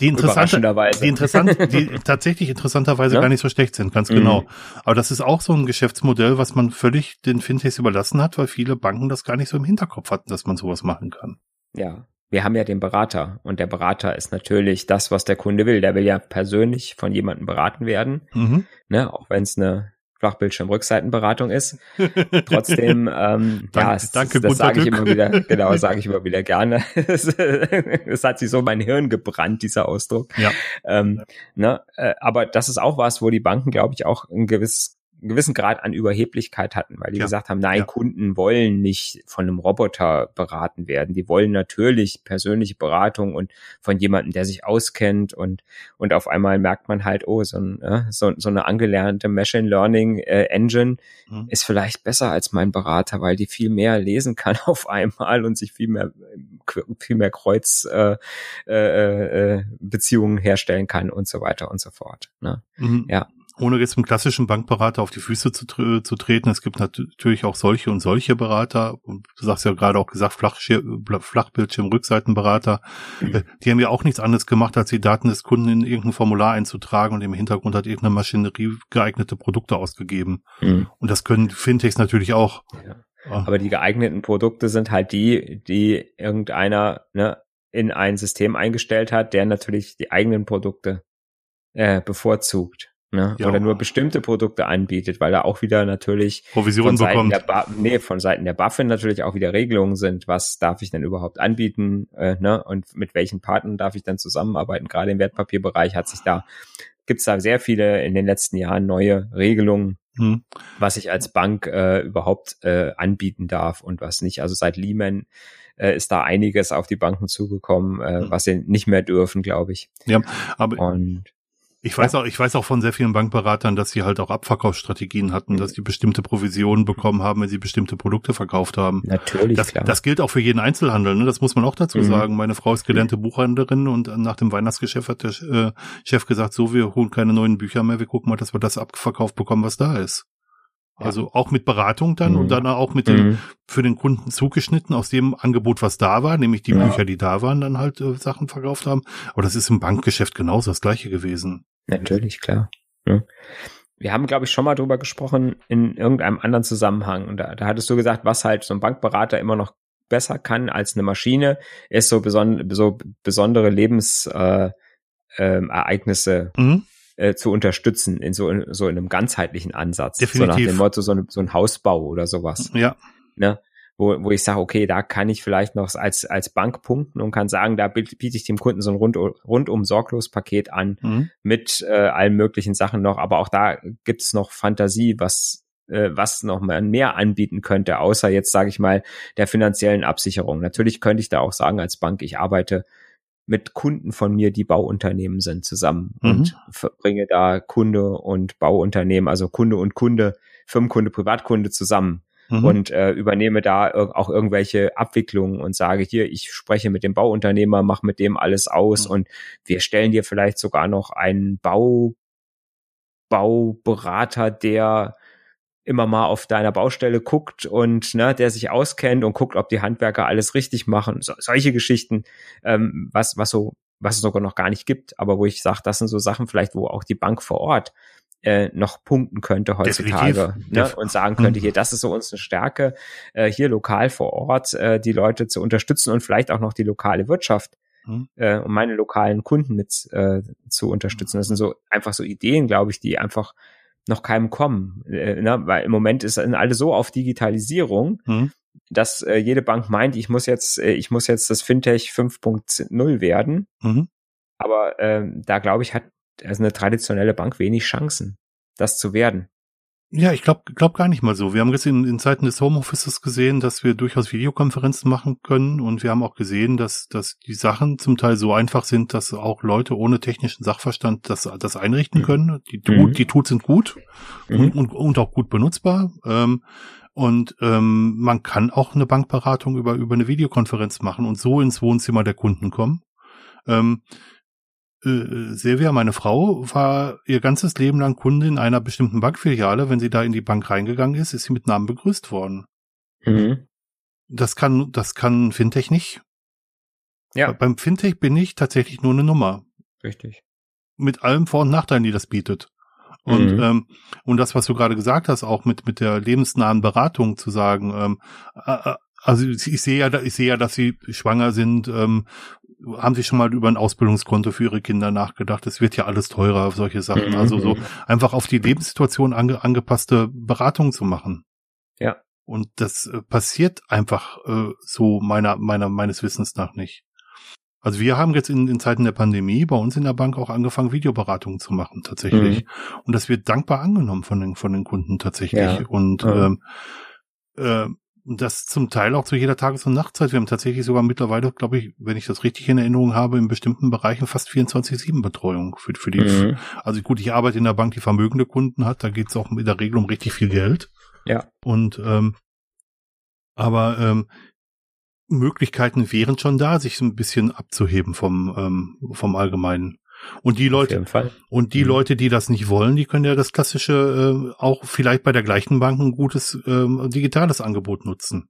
Die interessante, die interessant, *laughs* die tatsächlich interessanterweise ja? gar nicht so schlecht sind, ganz genau. Mhm. Aber das ist auch so ein Geschäftsmodell, was man völlig den Fintechs überlassen hat, weil viele Banken das gar nicht so im Hinterkopf hatten, dass man sowas machen kann. Ja, wir haben ja den Berater und der Berater ist natürlich das, was der Kunde will. Der will ja persönlich von jemandem beraten werden, mhm. ne, auch wenn es eine Flachbildschirm-Rückseitenberatung ist. Trotzdem, *laughs* ähm, ja, es, danke, *laughs* das sage ich immer wieder, genau, sage ich immer wieder gerne. *laughs* Es hat sich so mein Hirn gebrannt, dieser Ausdruck. Ja. Ähm, ne, äh, aber das ist auch was, wo die Banken, glaube ich, auch ein gewisses einen gewissen Grad an Überheblichkeit hatten, weil die ja. gesagt haben, nein, ja. Kunden wollen nicht von einem Roboter beraten werden. Die wollen natürlich persönliche Beratung und von jemandem, der sich auskennt und, und auf einmal merkt man halt, oh, so, ein, äh, so, so eine angelernte Machine Learning äh, Engine mhm. ist vielleicht besser als mein Berater, weil die viel mehr lesen kann *laughs* auf einmal und sich viel mehr, viel mehr Kreuz äh, äh, äh, Beziehungen herstellen kann und so weiter und so fort. Ne? Mhm. Ja. Ohne jetzt mit klassischen Bankberater auf die Füße zu, zu treten, es gibt natürlich auch solche und solche Berater. Und du sagst ja gerade auch gesagt, Flachbildschirm-Rückseitenberater. Mhm. Die haben ja auch nichts anderes gemacht, als die Daten des Kunden in irgendein Formular einzutragen und im Hintergrund hat irgendeine Maschinerie geeignete Produkte ausgegeben. Mhm. Und das können Fintechs natürlich auch. Ja. Aber die geeigneten Produkte sind halt die, die irgendeiner ne, in ein System eingestellt hat, der natürlich die eigenen Produkte äh, bevorzugt. Ne? Ja. Oder nur bestimmte Produkte anbietet, weil da auch wieder natürlich Provision bekommt. Der ba nee, von Seiten der BaFin natürlich auch wieder Regelungen sind, was darf ich denn überhaupt anbieten äh, ne? und mit welchen Partnern darf ich dann zusammenarbeiten. Gerade im Wertpapierbereich hat sich da gibt es da sehr viele in den letzten Jahren neue Regelungen, hm. was ich als Bank äh, überhaupt äh, anbieten darf und was nicht. Also seit Lehman äh, ist da einiges auf die Banken zugekommen, äh, hm. was sie nicht mehr dürfen, glaube ich. Ja, aber und ich weiß auch, ich weiß auch von sehr vielen Bankberatern, dass sie halt auch Abverkaufsstrategien hatten, mhm. dass die bestimmte Provisionen bekommen haben, wenn sie bestimmte Produkte verkauft haben. Natürlich, das, klar. Das gilt auch für jeden Einzelhandel, ne? Das muss man auch dazu mhm. sagen. Meine Frau ist gelernte. Buchhändlerin und nach dem Weihnachtsgeschäft hat der äh, Chef gesagt, so, wir holen keine neuen Bücher mehr, wir gucken mal, dass wir das abverkauft bekommen, was da ist. Also auch mit Beratung dann mhm. und dann auch mit dem mhm. für den Kunden zugeschnitten aus dem Angebot, was da war, nämlich die ja. Bücher, die da waren, dann halt äh, Sachen verkauft haben. Aber das ist im Bankgeschäft genauso das gleiche gewesen. Natürlich, klar. Ja. Wir haben, glaube ich, schon mal drüber gesprochen in irgendeinem anderen Zusammenhang. Und da, da hattest du gesagt, was halt so ein Bankberater immer noch besser kann als eine Maschine, ist so, beson so besondere Lebensereignisse äh, ähm, mhm äh, zu unterstützen in so, in so in einem ganzheitlichen Ansatz. Definitiv. So nach dem Motto, so, eine, so ein Hausbau oder sowas. Ja. Ne? Wo, wo ich sage, okay, da kann ich vielleicht noch als, als Bank punkten und kann sagen, da biete ich dem Kunden so ein rund, rundum sorglos Paket an mhm. mit äh, allen möglichen Sachen noch. Aber auch da gibt's noch Fantasie, was äh, was noch mal mehr anbieten könnte, außer jetzt, sage ich mal, der finanziellen Absicherung. Natürlich könnte ich da auch sagen als Bank, ich arbeite mit Kunden von mir, die Bauunternehmen sind, zusammen mhm. und verbringe da Kunde und Bauunternehmen, also Kunde und Kunde, Firmenkunde, Privatkunde zusammen mhm. und äh, übernehme da auch irgendwelche Abwicklungen und sage hier, ich spreche mit dem Bauunternehmer, mache mit dem alles aus mhm. und wir stellen dir vielleicht sogar noch einen Bau Bauberater, der immer mal auf deiner Baustelle guckt und ne, der sich auskennt und guckt, ob die Handwerker alles richtig machen. So, solche Geschichten, ähm, was, was so, was es sogar noch gar nicht gibt, aber wo ich sage, das sind so Sachen vielleicht, wo auch die Bank vor Ort äh, noch punkten könnte heutzutage ne, und sagen könnte, mhm. hier, das ist so unsere Stärke, äh, hier lokal vor Ort äh, die Leute zu unterstützen und vielleicht auch noch die lokale Wirtschaft mhm. äh, um meine lokalen Kunden mit äh, zu unterstützen. Das sind so einfach so Ideen, glaube ich, die einfach noch keinem kommen. Äh, ne? Weil im Moment ist alle so auf Digitalisierung, mhm. dass äh, jede Bank meint, ich muss jetzt, äh, ich muss jetzt das Fintech 5.0 werden. Mhm. Aber ähm, da glaube ich, hat also eine traditionelle Bank wenig Chancen, das zu werden. Ja, ich glaube glaub gar nicht mal so. Wir haben jetzt in, in Zeiten des Homeoffices gesehen, dass wir durchaus Videokonferenzen machen können und wir haben auch gesehen, dass, dass die Sachen zum Teil so einfach sind, dass auch Leute ohne technischen Sachverstand das, das einrichten mhm. können. Die, mhm. die Tools sind gut mhm. und, und, auch gut benutzbar. Ähm, und ähm, man kann auch eine Bankberatung über, über eine Videokonferenz machen und so ins Wohnzimmer der Kunden kommen. Ähm, äh, Silvia, meine Frau, war ihr ganzes Leben lang Kundin einer bestimmten Bankfiliale. Wenn sie da in die Bank reingegangen ist, ist sie mit Namen begrüßt worden. Mhm. Das kann, das kann Fintech nicht. Ja. Beim Fintech bin ich tatsächlich nur eine Nummer. Richtig. Mit allem Vor- und Nachteilen, die das bietet. Und, mhm. ähm, und das, was du gerade gesagt hast, auch mit, mit der lebensnahen Beratung zu sagen, ähm, äh, äh also ich sehe ja, ich sehe ja, dass sie schwanger sind, ähm, haben Sie schon mal über ein Ausbildungskonto für Ihre Kinder nachgedacht? Es wird ja alles teurer, solche Sachen. Mhm. Also so mhm. einfach auf die Lebenssituation ange angepasste Beratung zu machen. Ja. Und das äh, passiert einfach äh, so meiner, meiner, meines Wissens nach nicht. Also wir haben jetzt in, in Zeiten der Pandemie bei uns in der Bank auch angefangen, Videoberatungen zu machen, tatsächlich. Mhm. Und das wird dankbar angenommen von den, von den Kunden tatsächlich. Ja. Und ja. Ähm, äh, das zum Teil auch zu jeder Tages- und Nachtzeit. Wir haben tatsächlich sogar mittlerweile, glaube ich, wenn ich das richtig in Erinnerung habe, in bestimmten Bereichen fast 24-7-Betreuung für, für die. Mhm. Also gut, ich arbeite in der Bank, die vermögende Kunden hat, da geht es auch in der Regel um richtig viel Geld. Ja. Und ähm, aber ähm, Möglichkeiten wären schon da, sich so ein bisschen abzuheben vom, ähm, vom Allgemeinen. Und die Leute, und die mhm. Leute, die das nicht wollen, die können ja das klassische äh, auch vielleicht bei der gleichen Bank ein gutes ähm, digitales Angebot nutzen.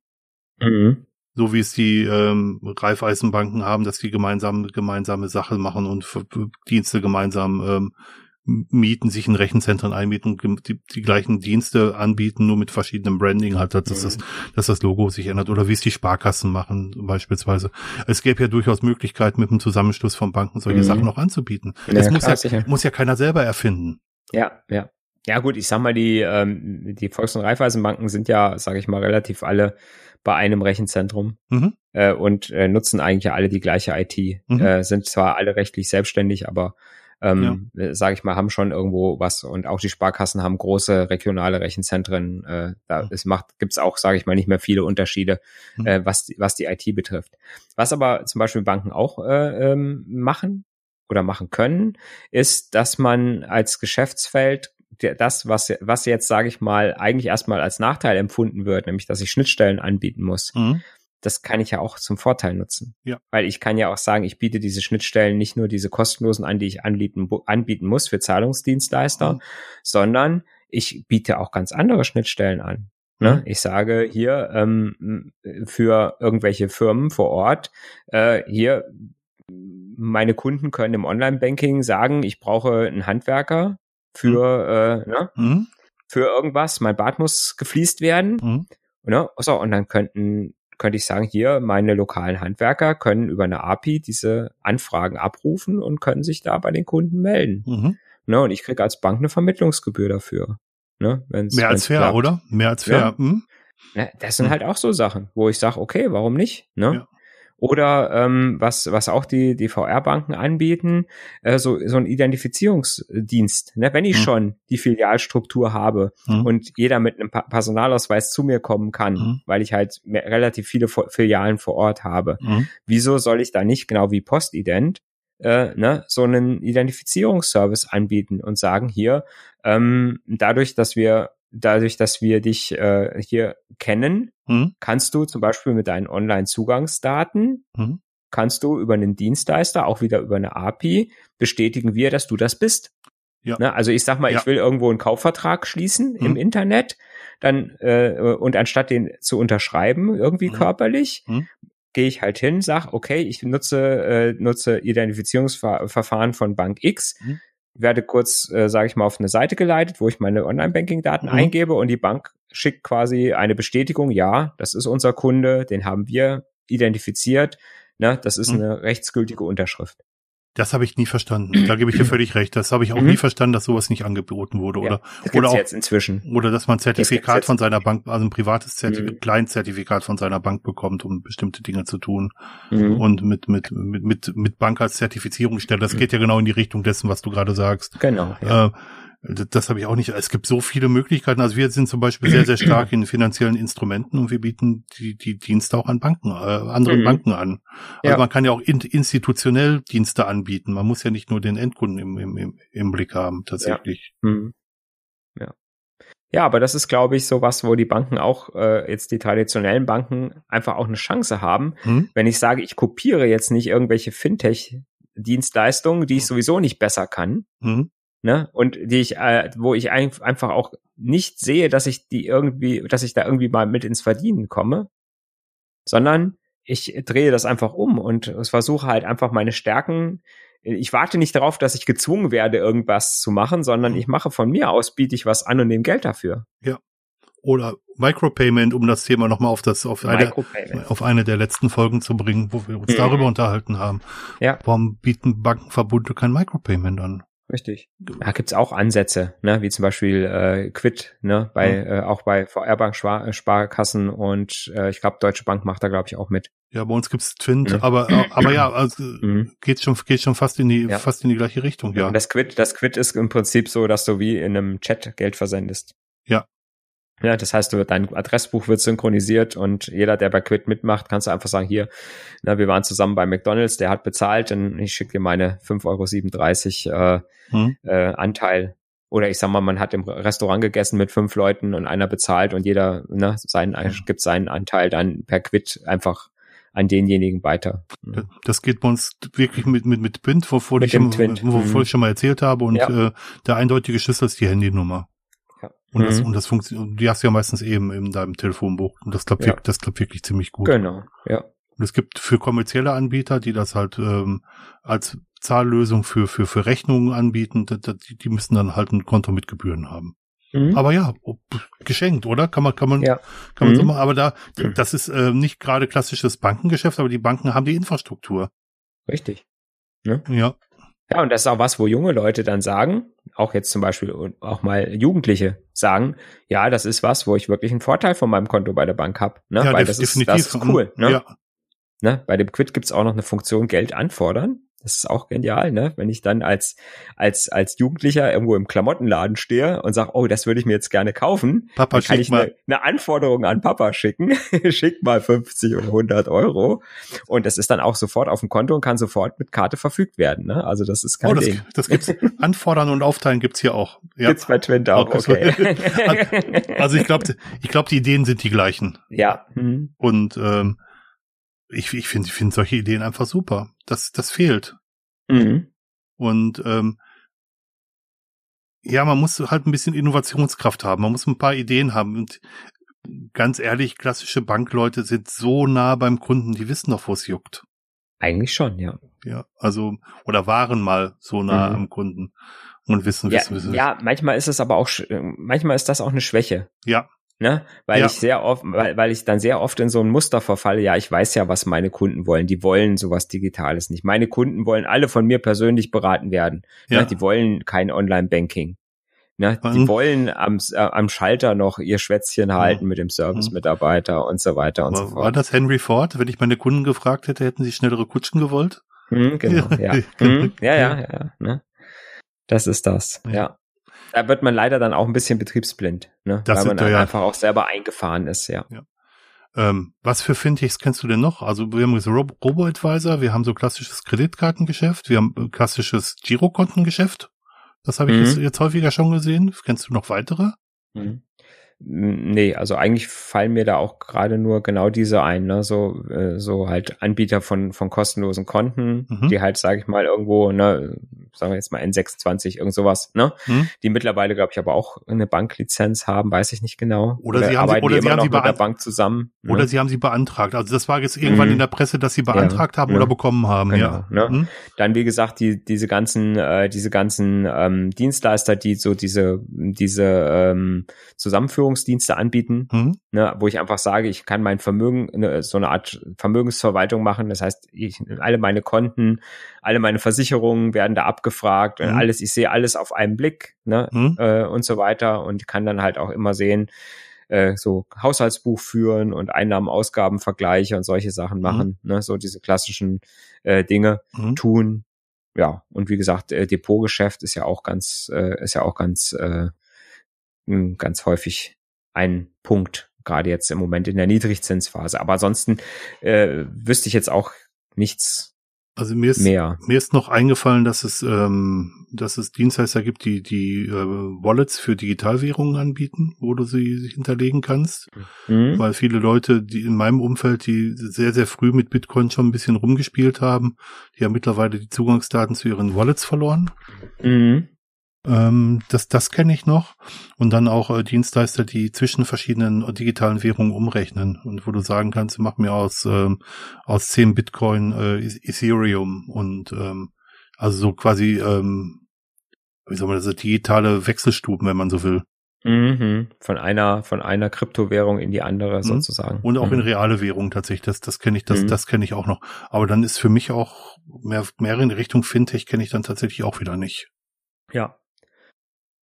Mhm. So wie es die ähm, Reifeisenbanken haben, dass die gemeinsam gemeinsame Sache machen und Dienste gemeinsam ähm, mieten, sich in Rechenzentren einmieten die, die gleichen Dienste anbieten, nur mit verschiedenem Branding halt, dass, mhm. das, dass das Logo sich ändert oder wie es die Sparkassen machen beispielsweise. Es gäbe ja durchaus Möglichkeiten, mit dem Zusammenschluss von Banken solche mhm. Sachen noch anzubieten. Ja, das muss, klar, ja, muss ja keiner selber erfinden. Ja, ja. Ja gut, ich sag mal, die, ähm, die Volks- und Raiffeisenbanken sind ja, sage ich mal, relativ alle bei einem Rechenzentrum mhm. äh, und äh, nutzen eigentlich alle die gleiche IT. Mhm. Äh, sind zwar alle rechtlich selbstständig, aber ähm, ja. sage ich mal, haben schon irgendwo was und auch die Sparkassen haben große regionale Rechenzentren. Äh, da ja. es macht, gibt's auch, sage ich mal, nicht mehr viele Unterschiede, mhm. äh, was was die IT betrifft. Was aber zum Beispiel Banken auch äh, ähm, machen oder machen können, ist, dass man als Geschäftsfeld das, was, was jetzt, sage ich mal, eigentlich erstmal als Nachteil empfunden wird, nämlich dass ich Schnittstellen anbieten muss, mhm das kann ich ja auch zum Vorteil nutzen. Ja. Weil ich kann ja auch sagen, ich biete diese Schnittstellen nicht nur diese kostenlosen an, die ich anbieten, anbieten muss für Zahlungsdienstleister, mhm. sondern ich biete auch ganz andere Schnittstellen an. Ne? Mhm. Ich sage hier ähm, für irgendwelche Firmen vor Ort, äh, hier meine Kunden können im Online-Banking sagen, ich brauche einen Handwerker für, mhm. äh, ne? Mhm. für irgendwas, mein Bad muss gefliest werden. Mhm. Ne? So, und dann könnten könnte ich sagen, hier, meine lokalen Handwerker können über eine API diese Anfragen abrufen und können sich da bei den Kunden melden. Mhm. Ne, und ich kriege als Bank eine Vermittlungsgebühr dafür. Ne, wenn's, Mehr als fair, klappt. oder? Mehr als fair. Ja. Hm? Ja, das sind hm. halt auch so Sachen, wo ich sage, okay, warum nicht? Ne? Ja. Oder ähm, was, was auch die, die VR-Banken anbieten, äh, so, so ein Identifizierungsdienst. Ne? Wenn ich mhm. schon die Filialstruktur habe mhm. und jeder mit einem Personalausweis zu mir kommen kann, mhm. weil ich halt mehr, relativ viele Filialen vor Ort habe, mhm. wieso soll ich da nicht, genau wie Postident, äh, ne, so einen Identifizierungsservice anbieten und sagen, hier, ähm, dadurch, dass wir dadurch, dass wir dich äh, hier kennen, hm? kannst du zum Beispiel mit deinen Online-Zugangsdaten, hm? kannst du über einen Dienstleister, auch wieder über eine API, bestätigen wir, dass du das bist. Ja. Ne? Also ich sag mal, ja. ich will irgendwo einen Kaufvertrag schließen hm? im Internet, dann äh, und anstatt den zu unterschreiben, irgendwie hm? körperlich, hm? gehe ich halt hin, sag, okay, ich nutze, äh, nutze Identifizierungsverfahren von Bank X, hm? Werde kurz, äh, sage ich mal, auf eine Seite geleitet, wo ich meine Online-Banking-Daten mhm. eingebe und die Bank schickt quasi eine Bestätigung, ja, das ist unser Kunde, den haben wir identifiziert, ne, das ist mhm. eine rechtsgültige Unterschrift. Das habe ich nie verstanden. Da gebe ich dir völlig recht. Das habe ich auch mhm. nie verstanden, dass sowas nicht angeboten wurde. Ja, oder oder auch, jetzt inzwischen. Oder dass man ein Zertifikat von seiner Bank, also ein privates Zertifikat, mhm. Kleinzertifikat von seiner Bank bekommt, um bestimmte Dinge zu tun. Mhm. Und mit, mit, mit, mit, mit Bank als Zertifizierungsstelle. Das mhm. geht ja genau in die Richtung dessen, was du gerade sagst. Genau. Ja. Äh, das habe ich auch nicht. Es gibt so viele Möglichkeiten. Also wir sind zum Beispiel sehr, sehr stark in finanziellen Instrumenten und wir bieten die, die Dienste auch an Banken, äh, anderen mhm. Banken an. Also ja. man kann ja auch in, institutionell Dienste anbieten. Man muss ja nicht nur den Endkunden im, im, im Blick haben, tatsächlich. Ja. Mhm. ja. Ja, aber das ist, glaube ich, so was, wo die Banken auch, äh, jetzt die traditionellen Banken, einfach auch eine Chance haben. Mhm. Wenn ich sage, ich kopiere jetzt nicht irgendwelche Fintech-Dienstleistungen, die ich mhm. sowieso nicht besser kann, mhm ne? Und die ich, äh, wo ich ein, einfach auch nicht sehe, dass ich die irgendwie, dass ich da irgendwie mal mit ins Verdienen komme, sondern ich drehe das einfach um und versuche halt einfach meine Stärken. Ich warte nicht darauf, dass ich gezwungen werde, irgendwas zu machen, sondern mhm. ich mache von mir aus, biete ich was an und nehme Geld dafür. Ja. Oder Micropayment, um das Thema nochmal auf das, auf eine, auf eine der letzten Folgen zu bringen, wo wir uns mhm. darüber unterhalten haben. Ja. Warum bieten Bankenverbunde kein Micropayment an? Richtig. Da gibt's auch Ansätze, ne, wie zum Beispiel äh, Quid, ne, bei mhm. äh, auch bei VR-Bank äh, Sparkassen und äh, ich glaube Deutsche Bank macht da glaube ich auch mit. Ja, bei uns gibt's Twint, mhm. aber äh, aber ja, also *clears throat* mhm. geht schon geht schon fast in die ja. fast in die gleiche Richtung, ja. Und das Quid, das Quid ist im Prinzip so, dass du wie in einem Chat Geld versendest. Ja. Ja, das heißt, du, dein Adressbuch wird synchronisiert und jeder, der bei Quid mitmacht, kannst du einfach sagen, hier, na, wir waren zusammen bei McDonalds, der hat bezahlt und ich schicke dir meine 5,37 Euro äh, hm. äh, Anteil. Oder ich sag mal, man hat im Restaurant gegessen mit fünf Leuten und einer bezahlt und jeder ne, seinen, hm. gibt seinen Anteil dann per Quid einfach an denjenigen weiter. Das geht bei uns wirklich mit, mit, mit Twint, wovor, mit ich, schon, wovor mhm. ich schon mal erzählt habe. Und ja. äh, der eindeutige Schlüssel ist die Handynummer. Ja. Und, mhm. das, und das funktioniert, die hast du ja meistens eben in deinem Telefonbuch. Und das klappt, ja. wirklich, das klappt wirklich ziemlich gut. Genau, ja. Und es gibt für kommerzielle Anbieter, die das halt ähm, als Zahllösung für, für, für Rechnungen anbieten, die, die müssen dann halt ein Konto mit Gebühren haben. Mhm. Aber ja, geschenkt, oder? Kann man, kann man, ja. kann man mhm. so machen. Aber da, das ist äh, nicht gerade klassisches Bankengeschäft, aber die Banken haben die Infrastruktur. Richtig. Ne? Ja. Ja, und das ist auch was, wo junge Leute dann sagen, auch jetzt zum Beispiel auch mal Jugendliche sagen, ja, das ist was, wo ich wirklich einen Vorteil von meinem Konto bei der Bank habe, ne? Ja, Weil das ist, das ist cool. Ne? Ja. Ne? Bei dem Quid gibt's auch noch eine Funktion Geld anfordern. Das ist auch genial, ne? Wenn ich dann als, als, als Jugendlicher irgendwo im Klamottenladen stehe und sage, oh, das würde ich mir jetzt gerne kaufen, Papa, dann kann ich eine, eine, Anforderung an Papa schicken. *laughs* Schick mal 50 oder 100 Euro. Und das ist dann auch sofort auf dem Konto und kann sofort mit Karte verfügt werden, ne? Also das ist kein oh, das, Ding. Das gibt's. *laughs* Anfordern und Aufteilen gibt's hier auch. Ja. Gibt's bei Twint auch, okay. *laughs* also ich glaube, ich glaube, die Ideen sind die gleichen. Ja. Mhm. Und, ähm, ich, ich finde ich finde solche Ideen einfach super. Das, das fehlt. Mhm. Und ähm, ja, man muss halt ein bisschen Innovationskraft haben. Man muss ein paar Ideen haben. Und ganz ehrlich, klassische Bankleute sind so nah beim Kunden, die wissen doch, wo es juckt. Eigentlich schon, ja. Ja, also, oder waren mal so nah mhm. am Kunden und wissen, ja, wissen, wissen. Ja, manchmal ist es aber auch, manchmal ist das auch eine Schwäche. Ja ne? Weil ja. ich sehr oft, weil, weil ich dann sehr oft in so ein Muster verfalle, ja, ich weiß ja, was meine Kunden wollen. Die wollen sowas Digitales nicht. Meine Kunden wollen alle von mir persönlich beraten werden. Ne? Ja. Ne? Die wollen kein Online-Banking. Ne? Die mhm. wollen am, äh, am Schalter noch ihr Schwätzchen halten mhm. mit dem Service-Mitarbeiter und so weiter und war, so fort. War das Henry Ford? Wenn ich meine Kunden gefragt hätte, hätten sie schnellere Kutschen gewollt? Mhm, genau, *laughs* ja. Mhm. ja, ja, ja, ja. Ne? Das ist das, ja da wird man leider dann auch ein bisschen betriebsblind, ne? Das weil man dann ja. einfach auch selber eingefahren ist, ja. ja. Ähm, was für Fintechs kennst du denn noch? Also wir haben so Robo-Advisor, wir haben so klassisches Kreditkartengeschäft, wir haben äh, klassisches Girokontengeschäft. Das habe ich mhm. jetzt, jetzt häufiger schon gesehen. Kennst du noch weitere? Mhm. Nee, also eigentlich fallen mir da auch gerade nur genau diese ein, ne? so äh, so halt Anbieter von von kostenlosen Konten, mhm. die halt, sage ich mal, irgendwo, ne, sagen wir jetzt mal N26, irgend sowas, ne, mhm. die mittlerweile, glaube ich, aber auch eine Banklizenz haben, weiß ich nicht genau. Oder, oder sie haben sie, oder sie haben sie mit der Bank zusammen. Ne? Oder sie haben sie beantragt. Also das war jetzt irgendwann mhm. in der Presse, dass sie beantragt ja, haben ja. oder bekommen haben. Genau, ja. Ne? Mhm. Dann wie gesagt die diese ganzen äh, diese ganzen ähm, Dienstleister, die so diese diese ähm, Zusammenführung Versicherungsdienste anbieten, mhm. ne, wo ich einfach sage, ich kann mein Vermögen, ne, so eine Art Vermögensverwaltung machen. Das heißt, ich, alle meine Konten, alle meine Versicherungen werden da abgefragt mhm. und alles, ich sehe alles auf einen Blick ne, mhm. äh, und so weiter und kann dann halt auch immer sehen, äh, so Haushaltsbuch führen und Einnahmen, Ausgaben Vergleiche und solche Sachen mhm. machen, ne, so diese klassischen äh, Dinge mhm. tun. Ja, und wie gesagt, äh, Depotgeschäft ist ja auch ganz, äh, ist ja auch ganz, äh, ganz häufig ein Punkt, gerade jetzt im Moment in der Niedrigzinsphase. Aber ansonsten äh, wüsste ich jetzt auch nichts also mir ist, mehr. mir ist noch eingefallen, dass es, ähm, dass es Dienstleister gibt, die die äh, Wallets für Digitalwährungen anbieten, wo du sie hinterlegen kannst. Mhm. Weil viele Leute, die in meinem Umfeld, die sehr, sehr früh mit Bitcoin schon ein bisschen rumgespielt haben, die haben mittlerweile die Zugangsdaten zu ihren Wallets verloren. Mhm. Ähm, das das kenne ich noch. Und dann auch äh, Dienstleister, die zwischen verschiedenen digitalen Währungen umrechnen und wo du sagen kannst, mach mir aus, ähm, aus 10 Bitcoin äh, Ethereum und ähm, also so quasi, ähm, wie soll man das, digitale Wechselstuben, wenn man so will. Mhm. Von einer, von einer Kryptowährung in die andere mhm. sozusagen. Und auch mhm. in reale Währung tatsächlich. Das, das kenne ich, das, mhm. das kenne ich auch noch. Aber dann ist für mich auch mehr, mehr in Richtung Fintech kenne ich dann tatsächlich auch wieder nicht. Ja,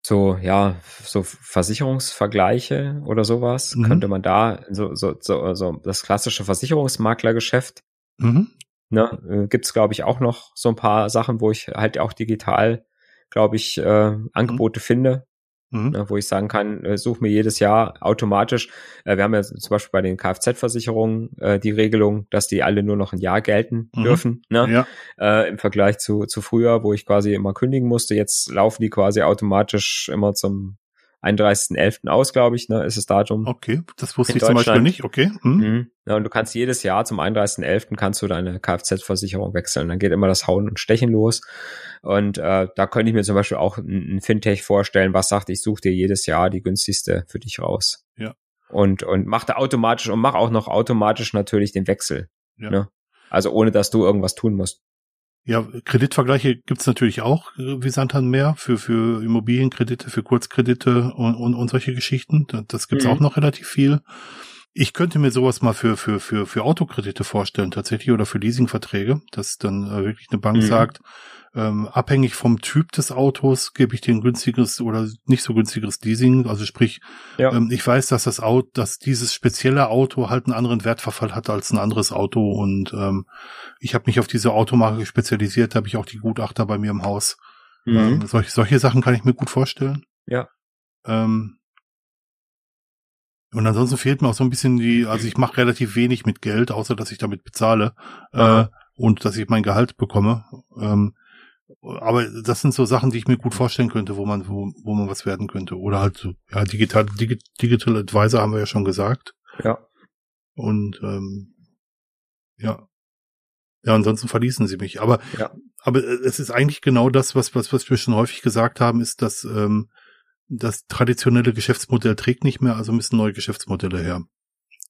so, ja, so Versicherungsvergleiche oder sowas, mhm. könnte man da, so, so, so, so das klassische Versicherungsmaklergeschäft, mhm. ne, äh, gibt's glaube ich, auch noch so ein paar Sachen, wo ich halt auch digital, glaube ich, äh, Angebote mhm. finde, mhm. ne, wo ich sagen kann, äh, such mir jedes Jahr automatisch. Äh, wir haben ja zum Beispiel bei den Kfz-Versicherungen äh, die Regelung, dass die alle nur noch ein Jahr gelten mhm. dürfen, ne? Ja. Äh, im Vergleich zu, zu früher, wo ich quasi immer kündigen musste. Jetzt laufen die quasi automatisch immer zum 31.11. aus, glaube ich, ne, ist das Datum. Okay, das wusste ich zum Beispiel nicht, okay. Hm. Mhm. Ja, und du kannst jedes Jahr zum 31.11. kannst du deine Kfz-Versicherung wechseln. Dann geht immer das Hauen und Stechen los. Und äh, da könnte ich mir zum Beispiel auch ein, ein Fintech vorstellen, was sagt, ich suche dir jedes Jahr die günstigste für dich raus. Ja. Und, und mach da automatisch und mach auch noch automatisch natürlich den Wechsel. Ja. Ne? Also ohne, dass du irgendwas tun musst. Ja, Kreditvergleiche gibt's natürlich auch äh, wie Sandhan mehr für, für Immobilienkredite, für Kurzkredite und, und, und solche Geschichten. Das gibt's mhm. auch noch relativ viel. Ich könnte mir sowas mal für, für, für, für Autokredite vorstellen, tatsächlich, oder für Leasingverträge, dass dann äh, wirklich eine Bank mhm. sagt, ähm, abhängig vom Typ des Autos gebe ich dir ein günstiges oder nicht so günstiges Leasing. Also sprich, ja. ähm, ich weiß, dass das Auto, dass dieses spezielle Auto halt einen anderen Wertverfall hat als ein anderes Auto und ähm, ich habe mich auf diese Automarke spezialisiert, da habe ich auch die Gutachter bei mir im Haus. Mhm. Ähm, solche, solche Sachen kann ich mir gut vorstellen. Ja. Ähm, und ansonsten fehlt mir auch so ein bisschen die, also ich mache relativ wenig mit Geld, außer dass ich damit bezahle äh, und dass ich mein Gehalt bekomme. Ähm, aber das sind so Sachen, die ich mir gut vorstellen könnte, wo man, wo, wo man was werden könnte. Oder halt so, ja, digital, Digi Digital Advisor haben wir ja schon gesagt. Ja. Und ähm, ja. Ja, ansonsten verließen sie mich. Aber, ja. aber es ist eigentlich genau das, was, was, was wir schon häufig gesagt haben, ist, dass ähm, das traditionelle Geschäftsmodell trägt nicht mehr, also müssen neue Geschäftsmodelle her.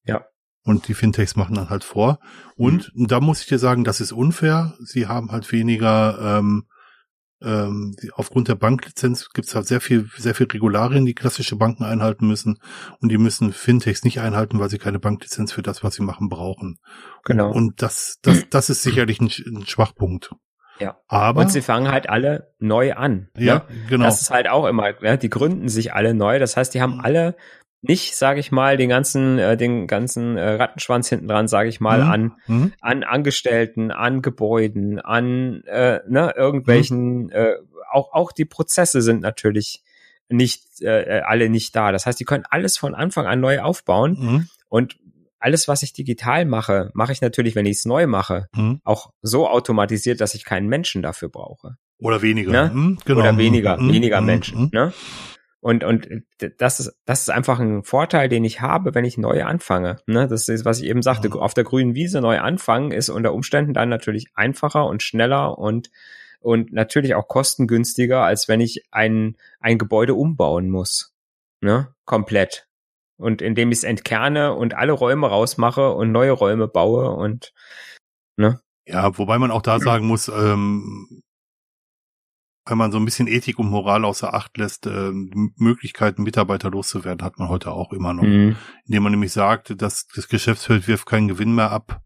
Ja. Und die Fintechs machen dann halt vor. Und mhm. da muss ich dir sagen, das ist unfair. Sie haben halt weniger ähm, ähm, aufgrund der Banklizenz gibt es halt sehr viel, sehr viel Regularien, die klassische Banken einhalten müssen. Und die müssen Fintechs nicht einhalten, weil sie keine Banklizenz für das, was sie machen, brauchen. Genau. Und das, das, *clears throat* das ist sicherlich ein, ein Schwachpunkt. Ja. Aber. Und sie fangen halt alle neu an. Ja, ne? genau. Das ist halt auch immer, ja, die gründen sich alle neu. Das heißt, die haben mhm. alle nicht, sage ich mal, den ganzen, äh, den ganzen äh, Rattenschwanz hinten dran, sage ich mal, mhm. an, mhm. an Angestellten, an Gebäuden, an äh, ne, irgendwelchen, mhm. äh, auch, auch die Prozesse sind natürlich nicht äh, alle nicht da. Das heißt, die können alles von Anfang an neu aufbauen. Mhm. Und alles, was ich digital mache, mache ich natürlich, wenn ich es neu mache, mhm. auch so automatisiert, dass ich keinen Menschen dafür brauche. Oder weniger. Ne? Mhm, genau. Oder weniger, mhm. weniger mhm. Menschen. Ne? Und, und das ist, das ist einfach ein Vorteil, den ich habe, wenn ich neu anfange. Ne? Das ist, was ich eben sagte, mhm. auf der grünen Wiese neu anfangen ist unter Umständen dann natürlich einfacher und schneller und, und natürlich auch kostengünstiger, als wenn ich ein, ein Gebäude umbauen muss. Ne? Komplett. Und indem ich es entkerne und alle Räume rausmache und neue Räume baue und ne? Ja, wobei man auch da sagen muss, ähm, wenn man so ein bisschen Ethik und Moral außer Acht lässt, äh, Möglichkeiten, Mitarbeiter loszuwerden, hat man heute auch immer noch. Mhm. Indem man nämlich sagt, dass das Geschäftsfeld wirft keinen Gewinn mehr ab.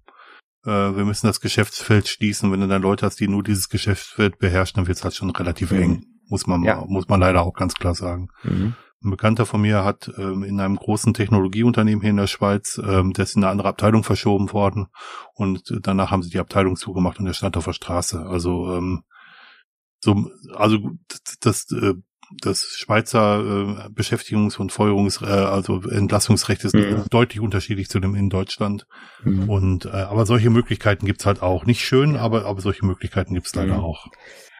Äh, wir müssen das Geschäftsfeld schließen. Wenn du dann Leute hast, die nur dieses Geschäftsfeld beherrschen, dann wird es halt schon relativ mhm. eng. Muss man, ja. muss man leider auch ganz klar sagen. Mhm. Ein Bekannter von mir hat ähm, in einem großen Technologieunternehmen hier in der Schweiz, ähm, der ist in eine andere Abteilung verschoben worden und danach haben sie die Abteilung zugemacht und der stand auf der Straße. Also ähm, so, also das, das, das Schweizer äh, Beschäftigungs- und Feuerungs-, äh, also Entlassungsrecht ist mhm. deutlich unterschiedlich zu dem in Deutschland. Mhm. Und äh, aber solche Möglichkeiten gibt's halt auch. Nicht schön, aber aber solche Möglichkeiten gibt's leider mhm. auch.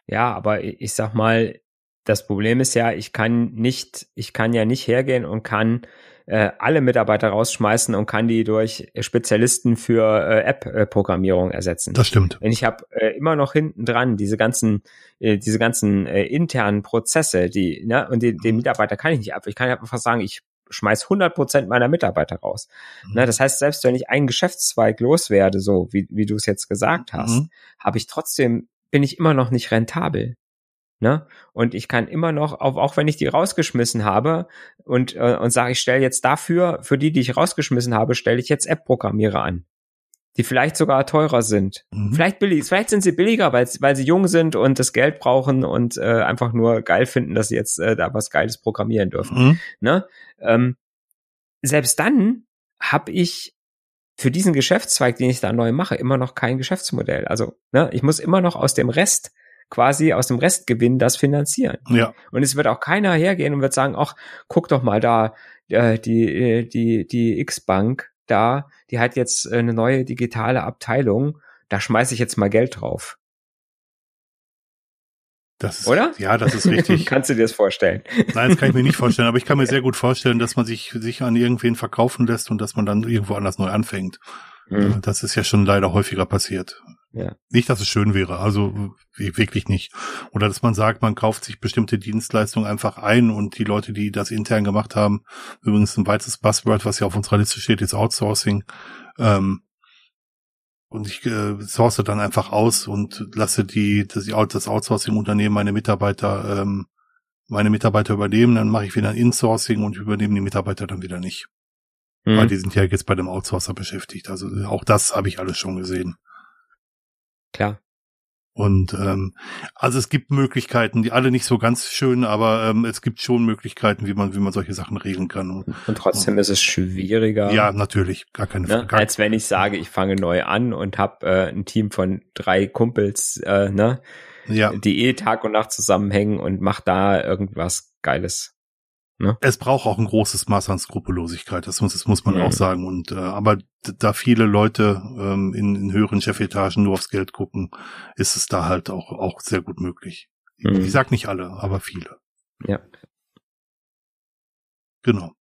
Ja, aber ich sag mal, das Problem ist ja, ich kann nicht, ich kann ja nicht hergehen und kann äh, alle Mitarbeiter rausschmeißen und kann die durch Spezialisten für äh, App-Programmierung ersetzen. Das stimmt. Denn ich habe äh, immer noch hinten dran diese ganzen, äh, diese ganzen äh, internen Prozesse, die, ne, und den, den Mitarbeiter kann ich nicht ab. Ich kann einfach sagen, ich schmeiß 100 Prozent meiner Mitarbeiter raus. Mhm. Ne, das heißt, selbst wenn ich einen Geschäftszweig loswerde, so wie, wie du es jetzt gesagt hast, mhm. habe ich trotzdem, bin ich immer noch nicht rentabel. Ne? Und ich kann immer noch, auch, auch wenn ich die rausgeschmissen habe und, äh, und sage, ich stelle jetzt dafür, für die, die ich rausgeschmissen habe, stelle ich jetzt App-Programmierer an, die vielleicht sogar teurer sind. Mhm. Vielleicht billig, vielleicht sind sie billiger, weil, weil sie jung sind und das Geld brauchen und äh, einfach nur geil finden, dass sie jetzt äh, da was Geiles programmieren dürfen. Mhm. Ne? Ähm, selbst dann habe ich für diesen Geschäftszweig, den ich da neu mache, immer noch kein Geschäftsmodell. Also ne, ich muss immer noch aus dem Rest quasi aus dem Restgewinn das finanzieren. Ja. Und es wird auch keiner hergehen und wird sagen, ach, guck doch mal da, äh, die, äh, die, die X-Bank da, die hat jetzt eine neue digitale Abteilung, da schmeiße ich jetzt mal Geld drauf. Das ist, Oder? Ja, das ist richtig. *laughs* Kannst du dir das vorstellen? Nein, das kann ich mir nicht vorstellen, aber ich kann mir *laughs* sehr gut vorstellen, dass man sich, sich an irgendwen verkaufen lässt und dass man dann irgendwo anders neu anfängt. Mhm. Das ist ja schon leider häufiger passiert. Ja. Nicht, dass es schön wäre, also wirklich nicht. Oder dass man sagt, man kauft sich bestimmte Dienstleistungen einfach ein und die Leute, die das intern gemacht haben, übrigens ein weites Buzzword, was ja auf unserer Liste steht, ist Outsourcing. Ähm, und ich äh, source dann einfach aus und lasse die das, das Outsourcing-Unternehmen meine Mitarbeiter ähm, meine Mitarbeiter übernehmen, dann mache ich wieder ein Insourcing und übernehme die Mitarbeiter dann wieder nicht. Mhm. Weil die sind ja jetzt bei dem Outsourcer beschäftigt. Also auch das habe ich alles schon gesehen. Klar. Und ähm, also es gibt Möglichkeiten, die alle nicht so ganz schön, aber ähm, es gibt schon Möglichkeiten, wie man wie man solche Sachen regeln kann. Und, und trotzdem und, ist es schwieriger. Ja, natürlich, gar keine ne? Frage. Als wenn ich sage, ich fange neu an und habe äh, ein Team von drei Kumpels, äh, ne, ja. die eh Tag und Nacht zusammenhängen und mach da irgendwas Geiles. Ne? Es braucht auch ein großes Maß an Skrupellosigkeit, das muss, das muss man mhm. auch sagen. Und äh, aber da viele Leute ähm, in, in höheren Chefetagen nur aufs Geld gucken, ist es da halt auch auch sehr gut möglich. Mhm. Ich sag nicht alle, aber viele. Ja. Genau.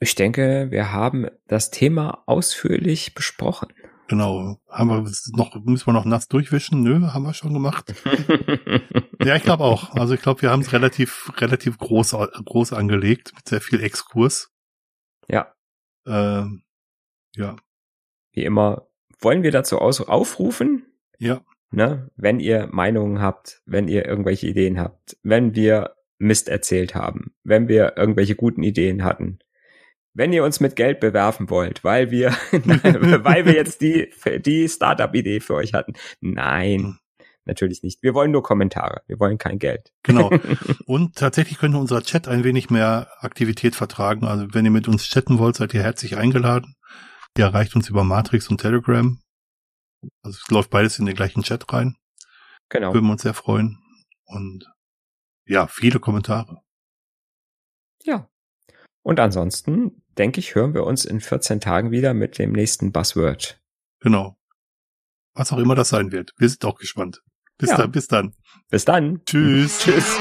Ich denke, wir haben das Thema ausführlich besprochen. Genau. Haben wir noch, müssen wir noch nass durchwischen? Nö, haben wir schon gemacht. *laughs* ja, ich glaube auch. Also ich glaube, wir haben es relativ, relativ groß, groß angelegt, mit sehr viel Exkurs. Ja. Ähm, ja. Wie immer, wollen wir dazu aus aufrufen? Ja. Ne? Wenn ihr Meinungen habt, wenn ihr irgendwelche Ideen habt, wenn wir Mist erzählt haben, wenn wir irgendwelche guten Ideen hatten, wenn ihr uns mit Geld bewerfen wollt, weil wir, *laughs* weil wir jetzt die, die Startup-Idee für euch hatten. Nein, natürlich nicht. Wir wollen nur Kommentare. Wir wollen kein Geld. Genau. *laughs* Und tatsächlich könnte unser Chat ein wenig mehr Aktivität vertragen. Also wenn ihr mit uns chatten wollt, seid ihr herzlich eingeladen. Ihr erreicht uns über Matrix und Telegram. Also es läuft beides in den gleichen Chat rein. Genau. Würden wir uns sehr freuen. Und ja, viele Kommentare. Ja. Und ansonsten, denke ich, hören wir uns in 14 Tagen wieder mit dem nächsten Buzzword. Genau. Was auch immer das sein wird. Wir sind auch gespannt. Bis ja. dann, bis dann. Bis dann. Tschüss. *laughs* Tschüss.